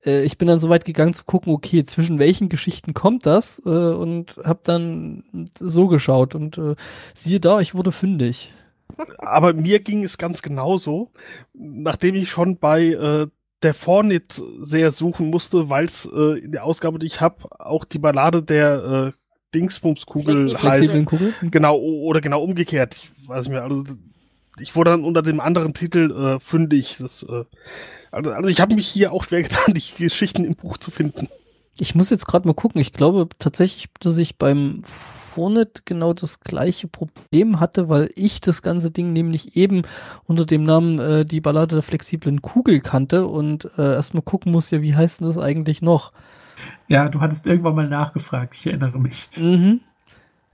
Äh, ich bin dann so weit gegangen zu gucken, okay, zwischen welchen Geschichten kommt das? Äh, und hab dann so geschaut und äh, siehe da, ich wurde fündig. Aber mir ging es ganz genauso, nachdem ich schon bei äh, der Fornit sehr suchen musste, weil es äh, in der Ausgabe, die ich habe, auch die Ballade der äh, Dingsbumskugel heißt. Kugel? Genau, o- oder genau umgekehrt. Ich weiß nicht mehr. Also ich wurde dann unter dem anderen Titel äh, fündig. Das, äh, also, also ich habe mich hier auch schwer getan, die Geschichten im Buch zu finden. Ich muss jetzt gerade mal gucken. Ich glaube tatsächlich, dass ich beim Fonet genau das gleiche Problem hatte, weil ich das ganze Ding nämlich eben unter dem Namen äh, die Ballade der flexiblen Kugel kannte und äh, erstmal gucken muss, ja, wie heißt denn das eigentlich noch? Ja, du hattest irgendwann mal nachgefragt, ich erinnere mich. Mhm.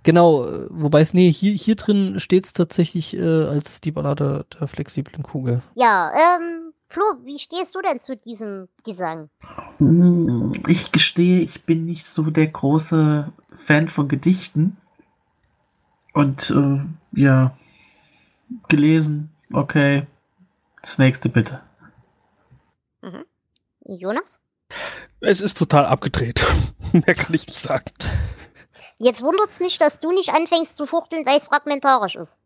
Genau, äh, wobei es, nee, hier, hier drin steht es tatsächlich äh, als die Ballade der flexiblen Kugel. Ja, ähm, Flo, wie stehst du denn zu diesem Gesang? Hm, Ich gestehe, ich bin nicht so der große Fan von Gedichten. Und äh, ja, gelesen, okay. Das nächste bitte. Jonas? Es ist total abgedreht. Mehr kann ich nicht sagen. Jetzt wundert's mich, dass du nicht anfängst zu fuchteln, weil es fragmentarisch ist.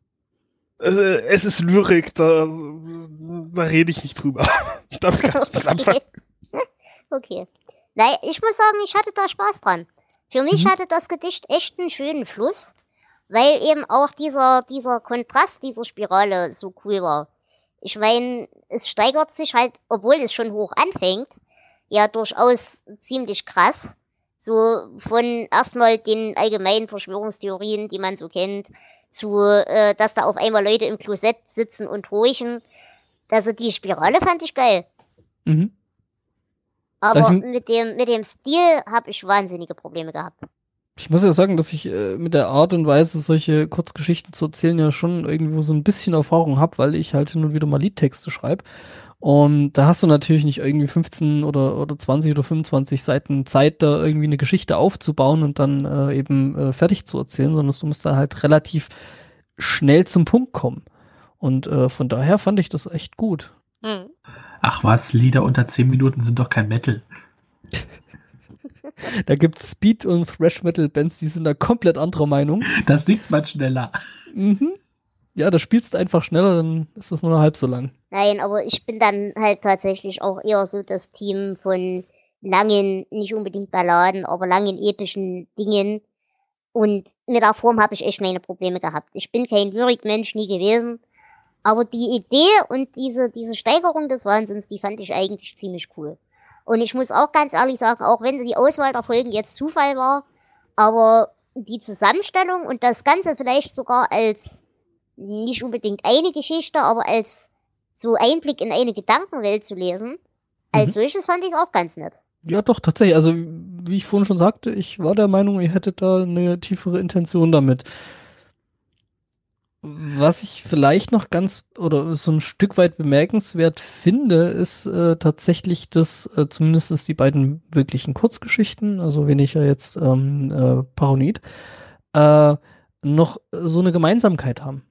Es ist Lyrik, da, da rede ich nicht drüber. Damit kann ich nichts anfangen. okay. Nein, ich muss sagen, ich hatte da Spaß dran. Für mich Mhm. hatte das Gedicht echt einen schönen Fluss, weil eben auch dieser, dieser Kontrast dieser Spirale so cool war. Ich meine, es steigert sich halt, obwohl es schon hoch anfängt, ja durchaus ziemlich krass. So von erstmal den allgemeinen Verschwörungstheorien, die man so kennt, zu, äh, dass da auf einmal Leute im Klosett sitzen und horchen. Also die Spirale fand ich geil. Mhm. Aber Das- mit dem, mit dem Stil habe ich wahnsinnige Probleme gehabt. Ich muss ja sagen, dass ich äh, mit der Art und Weise, solche Kurzgeschichten zu erzählen, ja schon irgendwo so ein bisschen Erfahrung habe, weil ich halt hin und wieder mal Liedtexte schreibe. Und da hast du natürlich nicht irgendwie 15 oder, oder 20 oder 25 Seiten Zeit, da irgendwie eine Geschichte aufzubauen und dann äh, eben äh, fertig zu erzählen, sondern du musst da halt relativ schnell zum Punkt kommen. Und äh, von daher fand ich das echt gut. Hm. Ach was, Lieder unter 10 Minuten sind doch kein Metal. Da gibt's Speed- und Thrash-Metal-Bands, die sind da komplett anderer Meinung. Das singt man schneller. Mhm. Ja, da spielst du einfach schneller, dann ist das nur noch halb so lang. Nein, aber ich bin dann halt tatsächlich auch eher so das Team von langen, nicht unbedingt Balladen, aber langen epischen Dingen. Und mit der Form habe ich echt meine Probleme gehabt. Ich bin kein Lyrikmensch, nie gewesen. Aber die Idee und diese, diese Steigerung des Wahnsinns, die fand ich eigentlich ziemlich cool. Und ich muss auch ganz ehrlich sagen, auch wenn die Auswahl der Folgen jetzt Zufall war, aber die Zusammenstellung und das Ganze vielleicht sogar als nicht unbedingt eine Geschichte, aber als so Einblick in eine Gedankenwelt zu lesen, als mhm. solches fand ich es auch ganz nett. Ja, doch, tatsächlich. Also, wie ich vorhin schon sagte, ich war der Meinung, ihr hättet da eine tiefere Intention damit. Was ich vielleicht noch ganz oder so ein Stück weit bemerkenswert finde, ist äh, tatsächlich, dass äh, zumindest die beiden wirklichen Kurzgeschichten, also weniger jetzt ähm, äh, Paranoid, äh, noch so eine Gemeinsamkeit haben.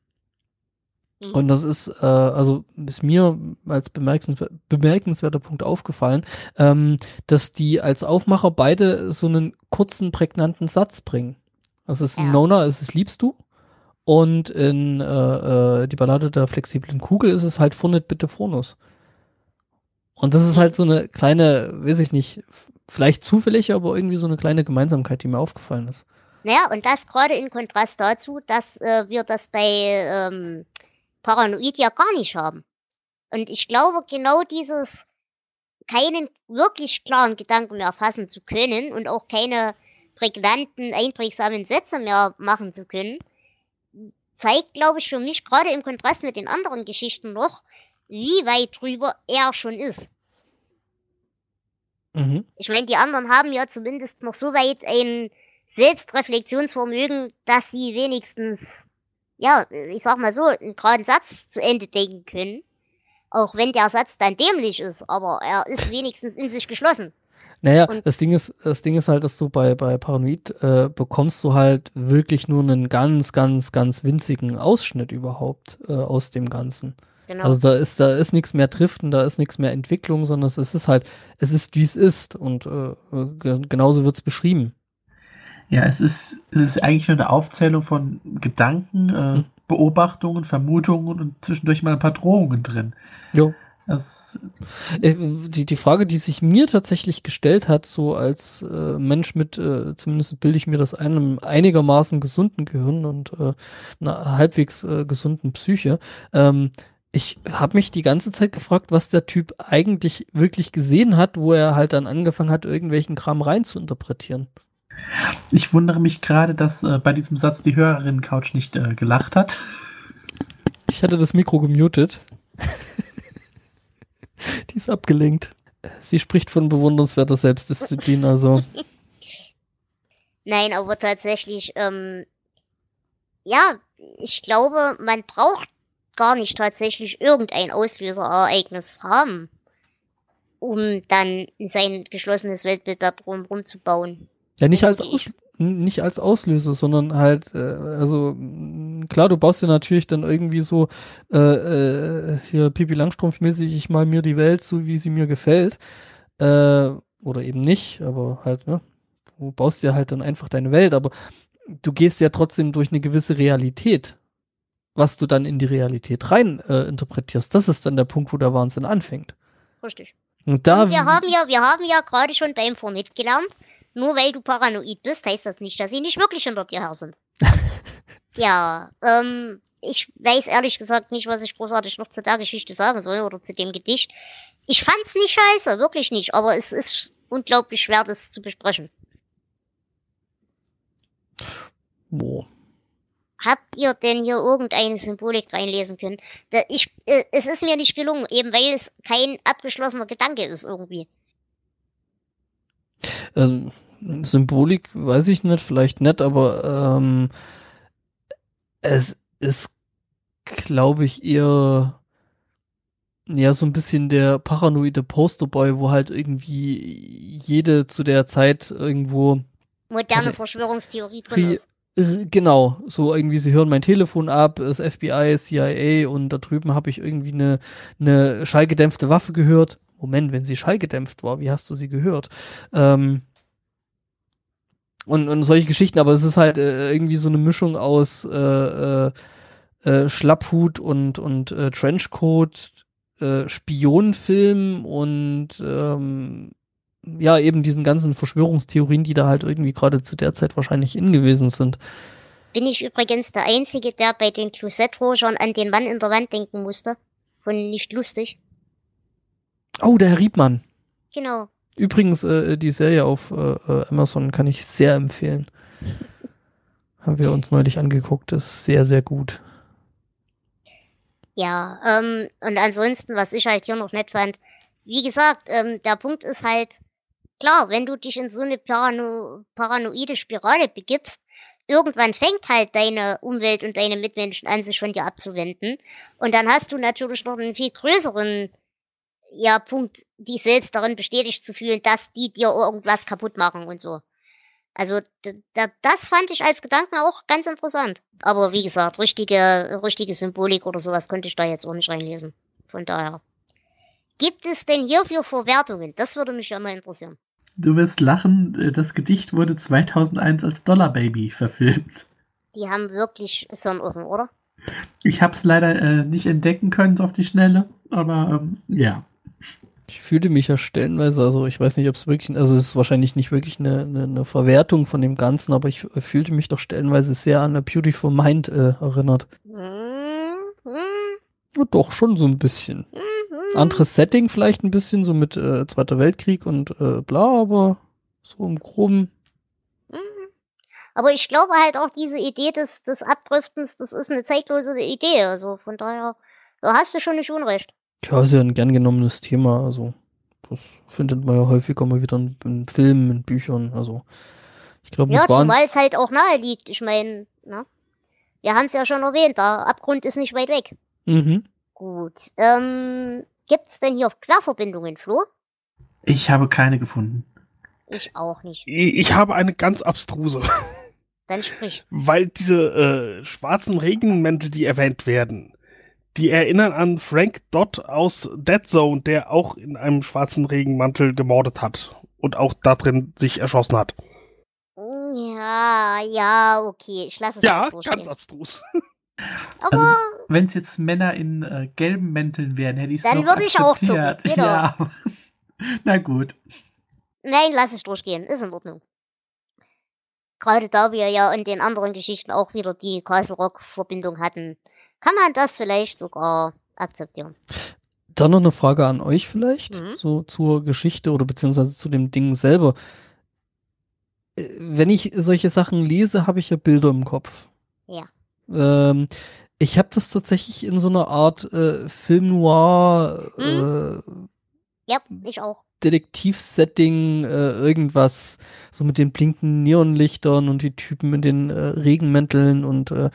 Mhm. Und das ist, äh, also ist mir als bemerkenswer bemerkenswerter Punkt aufgefallen, ähm, dass die als Aufmacher beide so einen kurzen, prägnanten Satz bringen. Also es ist ja. Nona, es ist liebst du. Und in äh, äh, die Ballade der flexiblen Kugel ist es halt Fundet bitte Phonus. Und das ist halt so eine kleine, weiß ich nicht, vielleicht zufällig, aber irgendwie so eine kleine Gemeinsamkeit, die mir aufgefallen ist. Naja, und das gerade in Kontrast dazu, dass äh, wir das bei ähm, Paranoid ja gar nicht haben. Und ich glaube, genau dieses keinen wirklich klaren Gedanken mehr fassen zu können und auch keine prägnanten, einprägsamen Sätze mehr machen zu können, zeigt, glaube ich, für mich gerade im Kontrast mit den anderen Geschichten noch, wie weit drüber er schon ist. Mhm. Ich meine, die anderen haben ja zumindest noch so weit ein Selbstreflexionsvermögen, dass sie wenigstens, ja, ich sag mal so, einen geraden Satz zu Ende denken können. Auch wenn der Satz dann dämlich ist, aber er ist wenigstens in sich geschlossen. Naja, und das Ding ist, das Ding ist halt, dass du bei, bei Paranoid äh, bekommst du halt wirklich nur einen ganz, ganz, ganz winzigen Ausschnitt überhaupt äh, aus dem Ganzen. Genau. Also da ist, da ist nichts mehr Driften, da ist nichts mehr Entwicklung, sondern es ist halt, es ist wie es ist und äh, genauso wird es beschrieben. Ja, es ist, es ist eigentlich nur eine Aufzählung von Gedanken, äh, hm. Beobachtungen, Vermutungen und zwischendurch mal ein paar Drohungen drin. Jo. Das, äh, die, die Frage, die sich mir tatsächlich gestellt hat, so als äh, Mensch mit, äh, zumindest bilde ich mir das einem einigermaßen gesunden Gehirn und äh, einer halbwegs äh, gesunden Psyche, ähm, ich habe mich die ganze Zeit gefragt, was der Typ eigentlich wirklich gesehen hat, wo er halt dann angefangen hat, irgendwelchen Kram rein zu interpretieren. Ich wundere mich gerade, dass äh, bei diesem Satz die Hörerin-Couch nicht äh, gelacht hat. Ich hatte das Mikro gemutet. Die ist abgelenkt. Sie spricht von bewundernswerter Selbstdisziplin, also. Nein, aber tatsächlich, ähm, ja, ich glaube, man braucht gar nicht tatsächlich irgendein Auslöserereignis haben, um dann sein geschlossenes Weltbild da drum rumzubauen. Ja, nicht als, Aus nicht als Auslöser, sondern halt, äh, also klar, du baust dir natürlich dann irgendwie so äh, äh, hier Pipi Langstrumpf-mäßig, ich mal mir die Welt so, wie sie mir gefällt. Äh, oder eben nicht, aber halt, ne? Du baust dir halt dann einfach deine Welt, aber du gehst ja trotzdem durch eine gewisse Realität. Was du dann in die Realität rein äh, interpretierst, das ist dann der Punkt, wo der Wahnsinn anfängt. Richtig. Und da Und wir haben ja, wir haben ja gerade schon beim Vormit gelernt, nur weil du paranoid bist, heißt das nicht, dass sie nicht wirklich hinter dir her sind. ja, ähm, ich weiß ehrlich gesagt nicht, was ich großartig noch zu der Geschichte sagen soll oder zu dem Gedicht. Ich fand's nicht scheiße, wirklich nicht, aber es ist unglaublich schwer, das zu besprechen. Boah. Habt ihr denn hier irgendeine Symbolik reinlesen können? Ich, äh, es ist mir nicht gelungen, eben weil es kein abgeschlossener Gedanke ist irgendwie. Ähm, Symbolik weiß ich nicht, vielleicht nicht, aber ähm, es ist, glaube ich, eher ja so ein bisschen der paranoide Posterboy, wo halt irgendwie jede zu der Zeit irgendwo moderne Verschwörungstheorie drin ist. Genau, so irgendwie, sie hören mein Telefon ab, das FBI, CIA und da drüben habe ich irgendwie eine, eine schallgedämpfte Waffe gehört. Moment, wenn sie schallgedämpft war, wie hast du sie gehört? Ähm, und, und solche Geschichten, aber es ist halt äh, irgendwie so eine Mischung aus äh, äh, äh, Schlapphut und, und äh, Trenchcoat, äh, Spionenfilm und ähm, ja, eben diesen ganzen Verschwörungstheorien, die da halt irgendwie gerade zu der Zeit wahrscheinlich in gewesen sind. bin ich übrigens der Einzige, der bei den Closet-Rogern an den Mann in der Wand denken musste. Von nicht lustig. Oh, der Herr Riebmann. Genau. Übrigens, äh, die Serie auf äh, äh, Amazon kann ich sehr empfehlen. Haben wir uns neulich angeguckt. ist sehr, sehr gut. Ja, ähm, und ansonsten, was ich halt hier noch nett fand, wie gesagt, ähm, der Punkt ist halt, klar, wenn du dich in so eine Parano paranoide Spirale begibst, irgendwann fängt halt deine Umwelt und deine Mitmenschen an, sich von dir abzuwenden. Und dann hast du natürlich noch einen viel größeren ja, Punkt, die selbst darin bestätigt zu fühlen, dass die dir irgendwas kaputt machen und so. Also das fand ich als Gedanken auch ganz interessant. Aber wie gesagt, richtige, richtige Symbolik oder sowas konnte ich da jetzt auch nicht reinlesen. Von daher. Gibt es denn hierfür Verwertungen? Das würde mich ja mal interessieren. Du wirst lachen, das Gedicht wurde 2001 als Dollar Baby verfilmt. Die haben wirklich Sonn offen, oder? Ich habe es leider äh, nicht entdecken können so auf die Schnelle, aber ähm, ja. Ich fühlte mich ja stellenweise, also ich weiß nicht, ob es wirklich, also es ist wahrscheinlich nicht wirklich eine, eine, eine, Verwertung von dem Ganzen, aber ich fühlte mich doch stellenweise sehr an A Beautiful Mind äh, erinnert. Mhm. Ja, doch, schon so ein bisschen. Mhm. Anderes Setting vielleicht ein bisschen, so mit äh, Zweiter Weltkrieg und äh, bla, aber so im Groben. Mhm. Aber ich glaube halt auch diese Idee des, des Abdriftens, das ist eine zeitlose Idee. Also von daher, da hast du schon nicht Unrecht. Ja, ist ja ein gern genommenes Thema. Also, das findet man ja häufiger mal wieder in, in Filmen, in Büchern. Also, ich glaube, Ja, zumal es halt auch nahe liegt. Ich meine, ne? Wir haben es ja schon erwähnt, der Abgrund ist nicht weit weg. Mhm. Gut. Ähm, gibt's denn hier Querverbindungen, Flo? Ich habe keine gefunden. Ich auch nicht. Ich habe eine ganz abstruse. Dann sprich. Weil diese äh, schwarzen Regenmäntel, die erwähnt werden, die erinnern an Frank Dodd aus Dead Zone, der auch in einem schwarzen Regenmantel gemordet hat und auch da drin sich erschossen hat. Ja, ja, okay. Ich lasse es Ja, ganz abstrus. Aber also, wenn es jetzt Männer in äh, gelben Mänteln wären, hätte ich es Dann würde ich auch zucken. Genau. Ja. Na gut. Nein, lass es durchgehen. Ist in Ordnung. Gerade da wir ja in den anderen Geschichten auch wieder die Castle Rock Verbindung hatten, kann man das vielleicht sogar akzeptieren. Dann noch eine Frage an euch vielleicht, mhm. so zur Geschichte oder beziehungsweise zu dem Ding selber. Äh, wenn ich solche Sachen lese, habe ich ja Bilder im Kopf. Ja. Ähm, ich habe das tatsächlich in so einer Art äh, Film Noir. Mhm. Äh, ja, ich auch. Detektivsetting, äh, irgendwas, so mit den blinkenden Neonlichtern und die Typen in den äh, Regenmänteln und äh,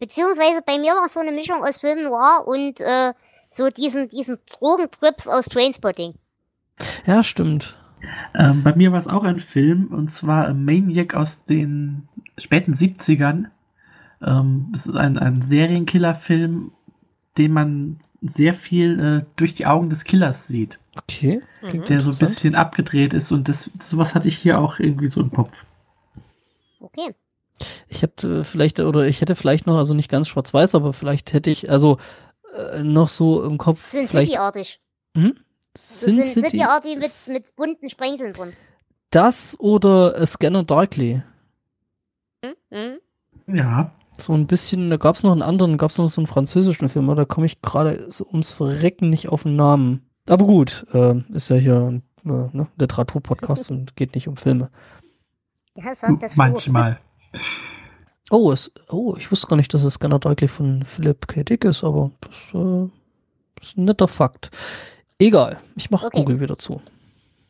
Beziehungsweise bei mir war es so eine Mischung aus Film Noir und äh, so diesen, diesen Drogentrips aus Trainspotting. Ja, stimmt. Ähm, bei mir war es auch ein Film, und zwar Maniac aus den späten 70ern. Ähm, das ist ein, ein Serienkiller-Film, den man sehr viel äh, durch die Augen des Killers sieht. Okay. Mhm. Der so ein bisschen abgedreht ist und das, sowas hatte ich hier auch irgendwie so im Kopf. Ich hätte vielleicht, oder ich hätte vielleicht noch, also nicht ganz schwarz-weiß, aber vielleicht hätte ich, also äh, noch so im Kopf. Sin City-artig. Hm? Sin City. City-artig mit, mit bunten Sprengseln drin. Das oder A Scanner Darkly. Hm? Hm? Ja. So ein bisschen, da gab es noch einen anderen, gab es noch so einen französischen Film, aber da komme ich gerade so ums Verrecken nicht auf den Namen. Aber gut, äh, ist ja hier ein äh, ne, Literatur-Podcast und geht nicht um Filme. Ja, Manchmal. Oh, es, oh, ich wusste gar nicht, dass es Scanner deutlich von Philipp K. Dick ist, aber das äh, ist ein netter Fakt. Egal, ich mache okay. Google wieder zu.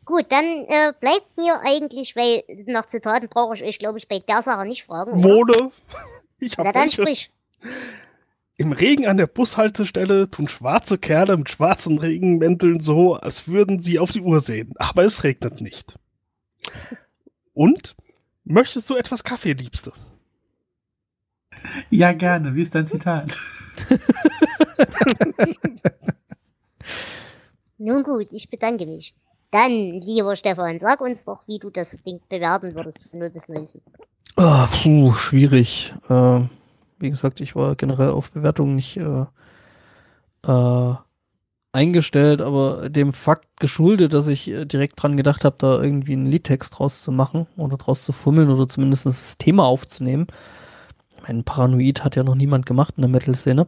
Gut, dann äh, bleibt mir eigentlich, weil nach Zitaten brauche ich euch, glaube ich, bei der Sache nicht fragen. Wohle. Ich habe Na dann sprich. Im Regen an der Bushaltestelle tun schwarze Kerle mit schwarzen Regenmänteln so, als würden sie auf die Uhr sehen. Aber es regnet nicht. Und Möchtest du etwas Kaffee, Liebste? Ja, gerne. Wie ist dein Zitat? Nun gut, ich bedanke mich. Dann, lieber Stefan, sag uns doch, wie du das Ding bewerten würdest von 0 bis 19. Oh, ah, puh, schwierig. Äh, wie gesagt, ich war generell auf Bewertungen nicht äh, äh, eingestellt, aber dem Fakt geschuldet, dass ich äh, direkt dran gedacht habe, da irgendwie einen Liedtext draus zu machen oder draus zu fummeln oder zumindest das Thema aufzunehmen. Mein Paranoid hat ja noch niemand gemacht in der Metal-Szene.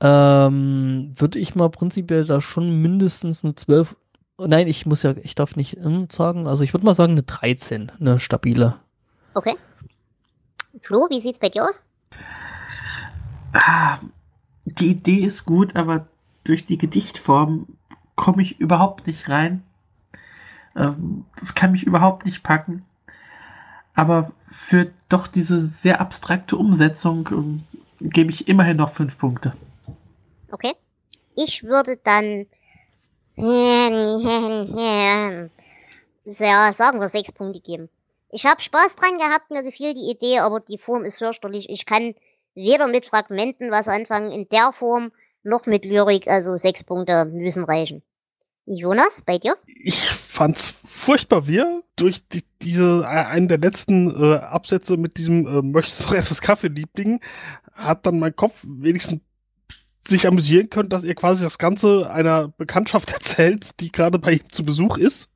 Ähm, würde ich mal prinzipiell da schon mindestens eine 12. Nein, ich muss ja, ich darf nicht sagen, also ich würde mal sagen eine 13, eine stabile. Okay. Flo, wie sieht's bei dir aus? Ah, die Idee ist gut, aber durch die Gedichtform komme ich überhaupt nicht rein. Ähm, das kann mich überhaupt nicht packen. Aber für doch diese sehr abstrakte Umsetzung ähm, gebe ich immerhin noch fünf Punkte. Okay. Ich würde dann ja, sagen wir sechs Punkte geben. Ich habe Spaß dran gehabt, mir gefiel die Idee, aber die Form ist fürchterlich. Ich kann weder mit Fragmenten was anfangen in der Form, noch mit Lyrik, also sechs Punkte müssen reichen. Jonas, bei dir? Ich fand's furchtbar wir durch die, diese äh, einen der letzten äh, Absätze mit diesem äh, möchtest du noch etwas Kaffee Liebling hat dann mein Kopf wenigstens sich amüsieren können, dass ihr quasi das Ganze einer Bekanntschaft erzählt, die gerade bei ihm zu Besuch ist.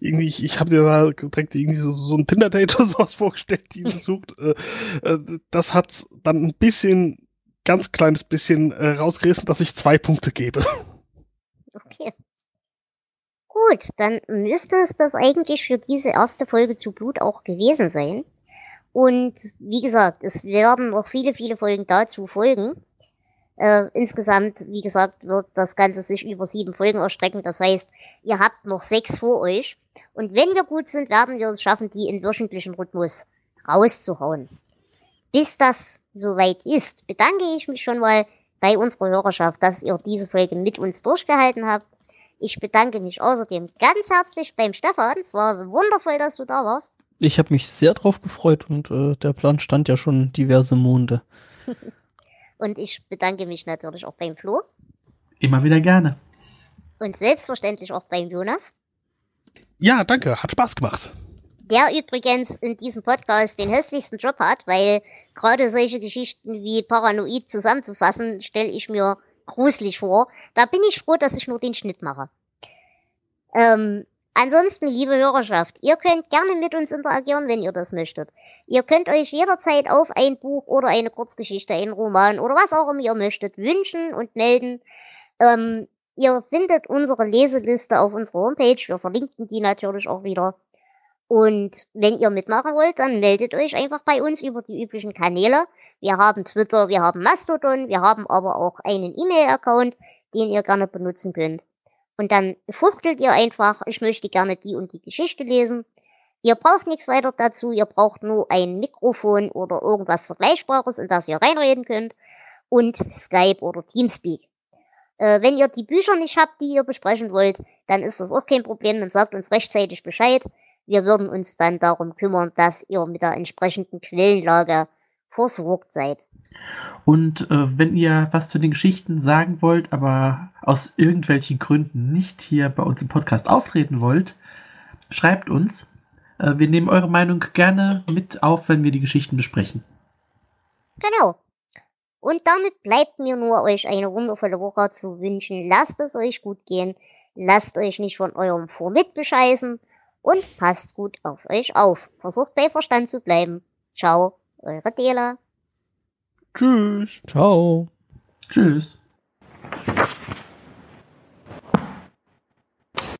Irgendwie, ich, ich habe dir da direkt irgendwie so, so ein Tinder-Date oder sowas vorgestellt, die ihn besucht. Äh, äh, das hat dann ein bisschen, ganz kleines bisschen äh, rausgerissen, dass ich zwei Punkte gebe. Gut, dann müsste es das eigentlich für diese erste Folge zu Blut auch gewesen sein. Und wie gesagt, es werden noch viele, viele Folgen dazu folgen. Äh, insgesamt, wie gesagt, wird das Ganze sich über sieben Folgen erstrecken. Das heißt, ihr habt noch sechs vor euch. Und wenn wir gut sind, werden wir es schaffen, die in wöchentlichen Rhythmus rauszuhauen. Bis das soweit ist, bedanke ich mich schon mal bei unserer Hörerschaft, dass ihr diese Folge mit uns durchgehalten habt. Ich bedanke mich außerdem ganz herzlich beim Stefan. Es war wundervoll, dass du da warst. Ich habe mich sehr drauf gefreut und äh, der Plan stand ja schon diverse Monde. Und ich bedanke mich natürlich auch beim Flo. Immer wieder gerne. Und selbstverständlich auch beim Jonas. Ja, danke. Hat Spaß gemacht. Der übrigens in diesem Podcast den hässlichsten Job hat, weil gerade solche Geschichten wie Paranoid zusammenzufassen, stelle ich mir gruselig vor. Da bin ich froh, dass ich nur den Schnitt mache. Ähm, Ansonsten, liebe Hörerschaft, ihr könnt gerne mit uns interagieren, wenn ihr das möchtet. Ihr könnt euch jederzeit auf ein Buch oder eine Kurzgeschichte, einen Roman oder was auch immer ihr möchtet wünschen und melden. Ähm, ihr findet unsere Leseliste auf unserer Homepage. Wir verlinken die natürlich auch wieder. Und wenn ihr mitmachen wollt, dann meldet euch einfach bei uns über die üblichen Kanäle. Wir haben Twitter, wir haben Mastodon, wir haben aber auch einen E-Mail-Account, den ihr gerne benutzen könnt. Und dann fuchtelt ihr einfach, ich möchte gerne die und die Geschichte lesen. Ihr braucht nichts weiter dazu, ihr braucht nur ein Mikrofon oder irgendwas Vergleichbares, in das ihr reinreden könnt. Und Skype oder Teamspeak. Äh, wenn ihr die Bücher nicht habt, die ihr besprechen wollt, dann ist das auch kein Problem, dann sagt uns rechtzeitig Bescheid. Wir würden uns dann darum kümmern, dass ihr mit der entsprechenden Quellenlage versorgt seid. Und äh, wenn ihr was zu den Geschichten sagen wollt, aber aus irgendwelchen Gründen nicht hier bei uns im Podcast auftreten wollt, schreibt uns. Äh, wir nehmen eure Meinung gerne mit auf, wenn wir die Geschichten besprechen. Genau. Und damit bleibt mir nur, euch eine wundervolle Woche zu wünschen. Lasst es euch gut gehen. Lasst euch nicht von eurem Vormit bescheißen. Und passt gut auf euch auf. Versucht bei Verstand zu bleiben. Ciao, eure Dela. Tschüss. Ciao. Tschüss.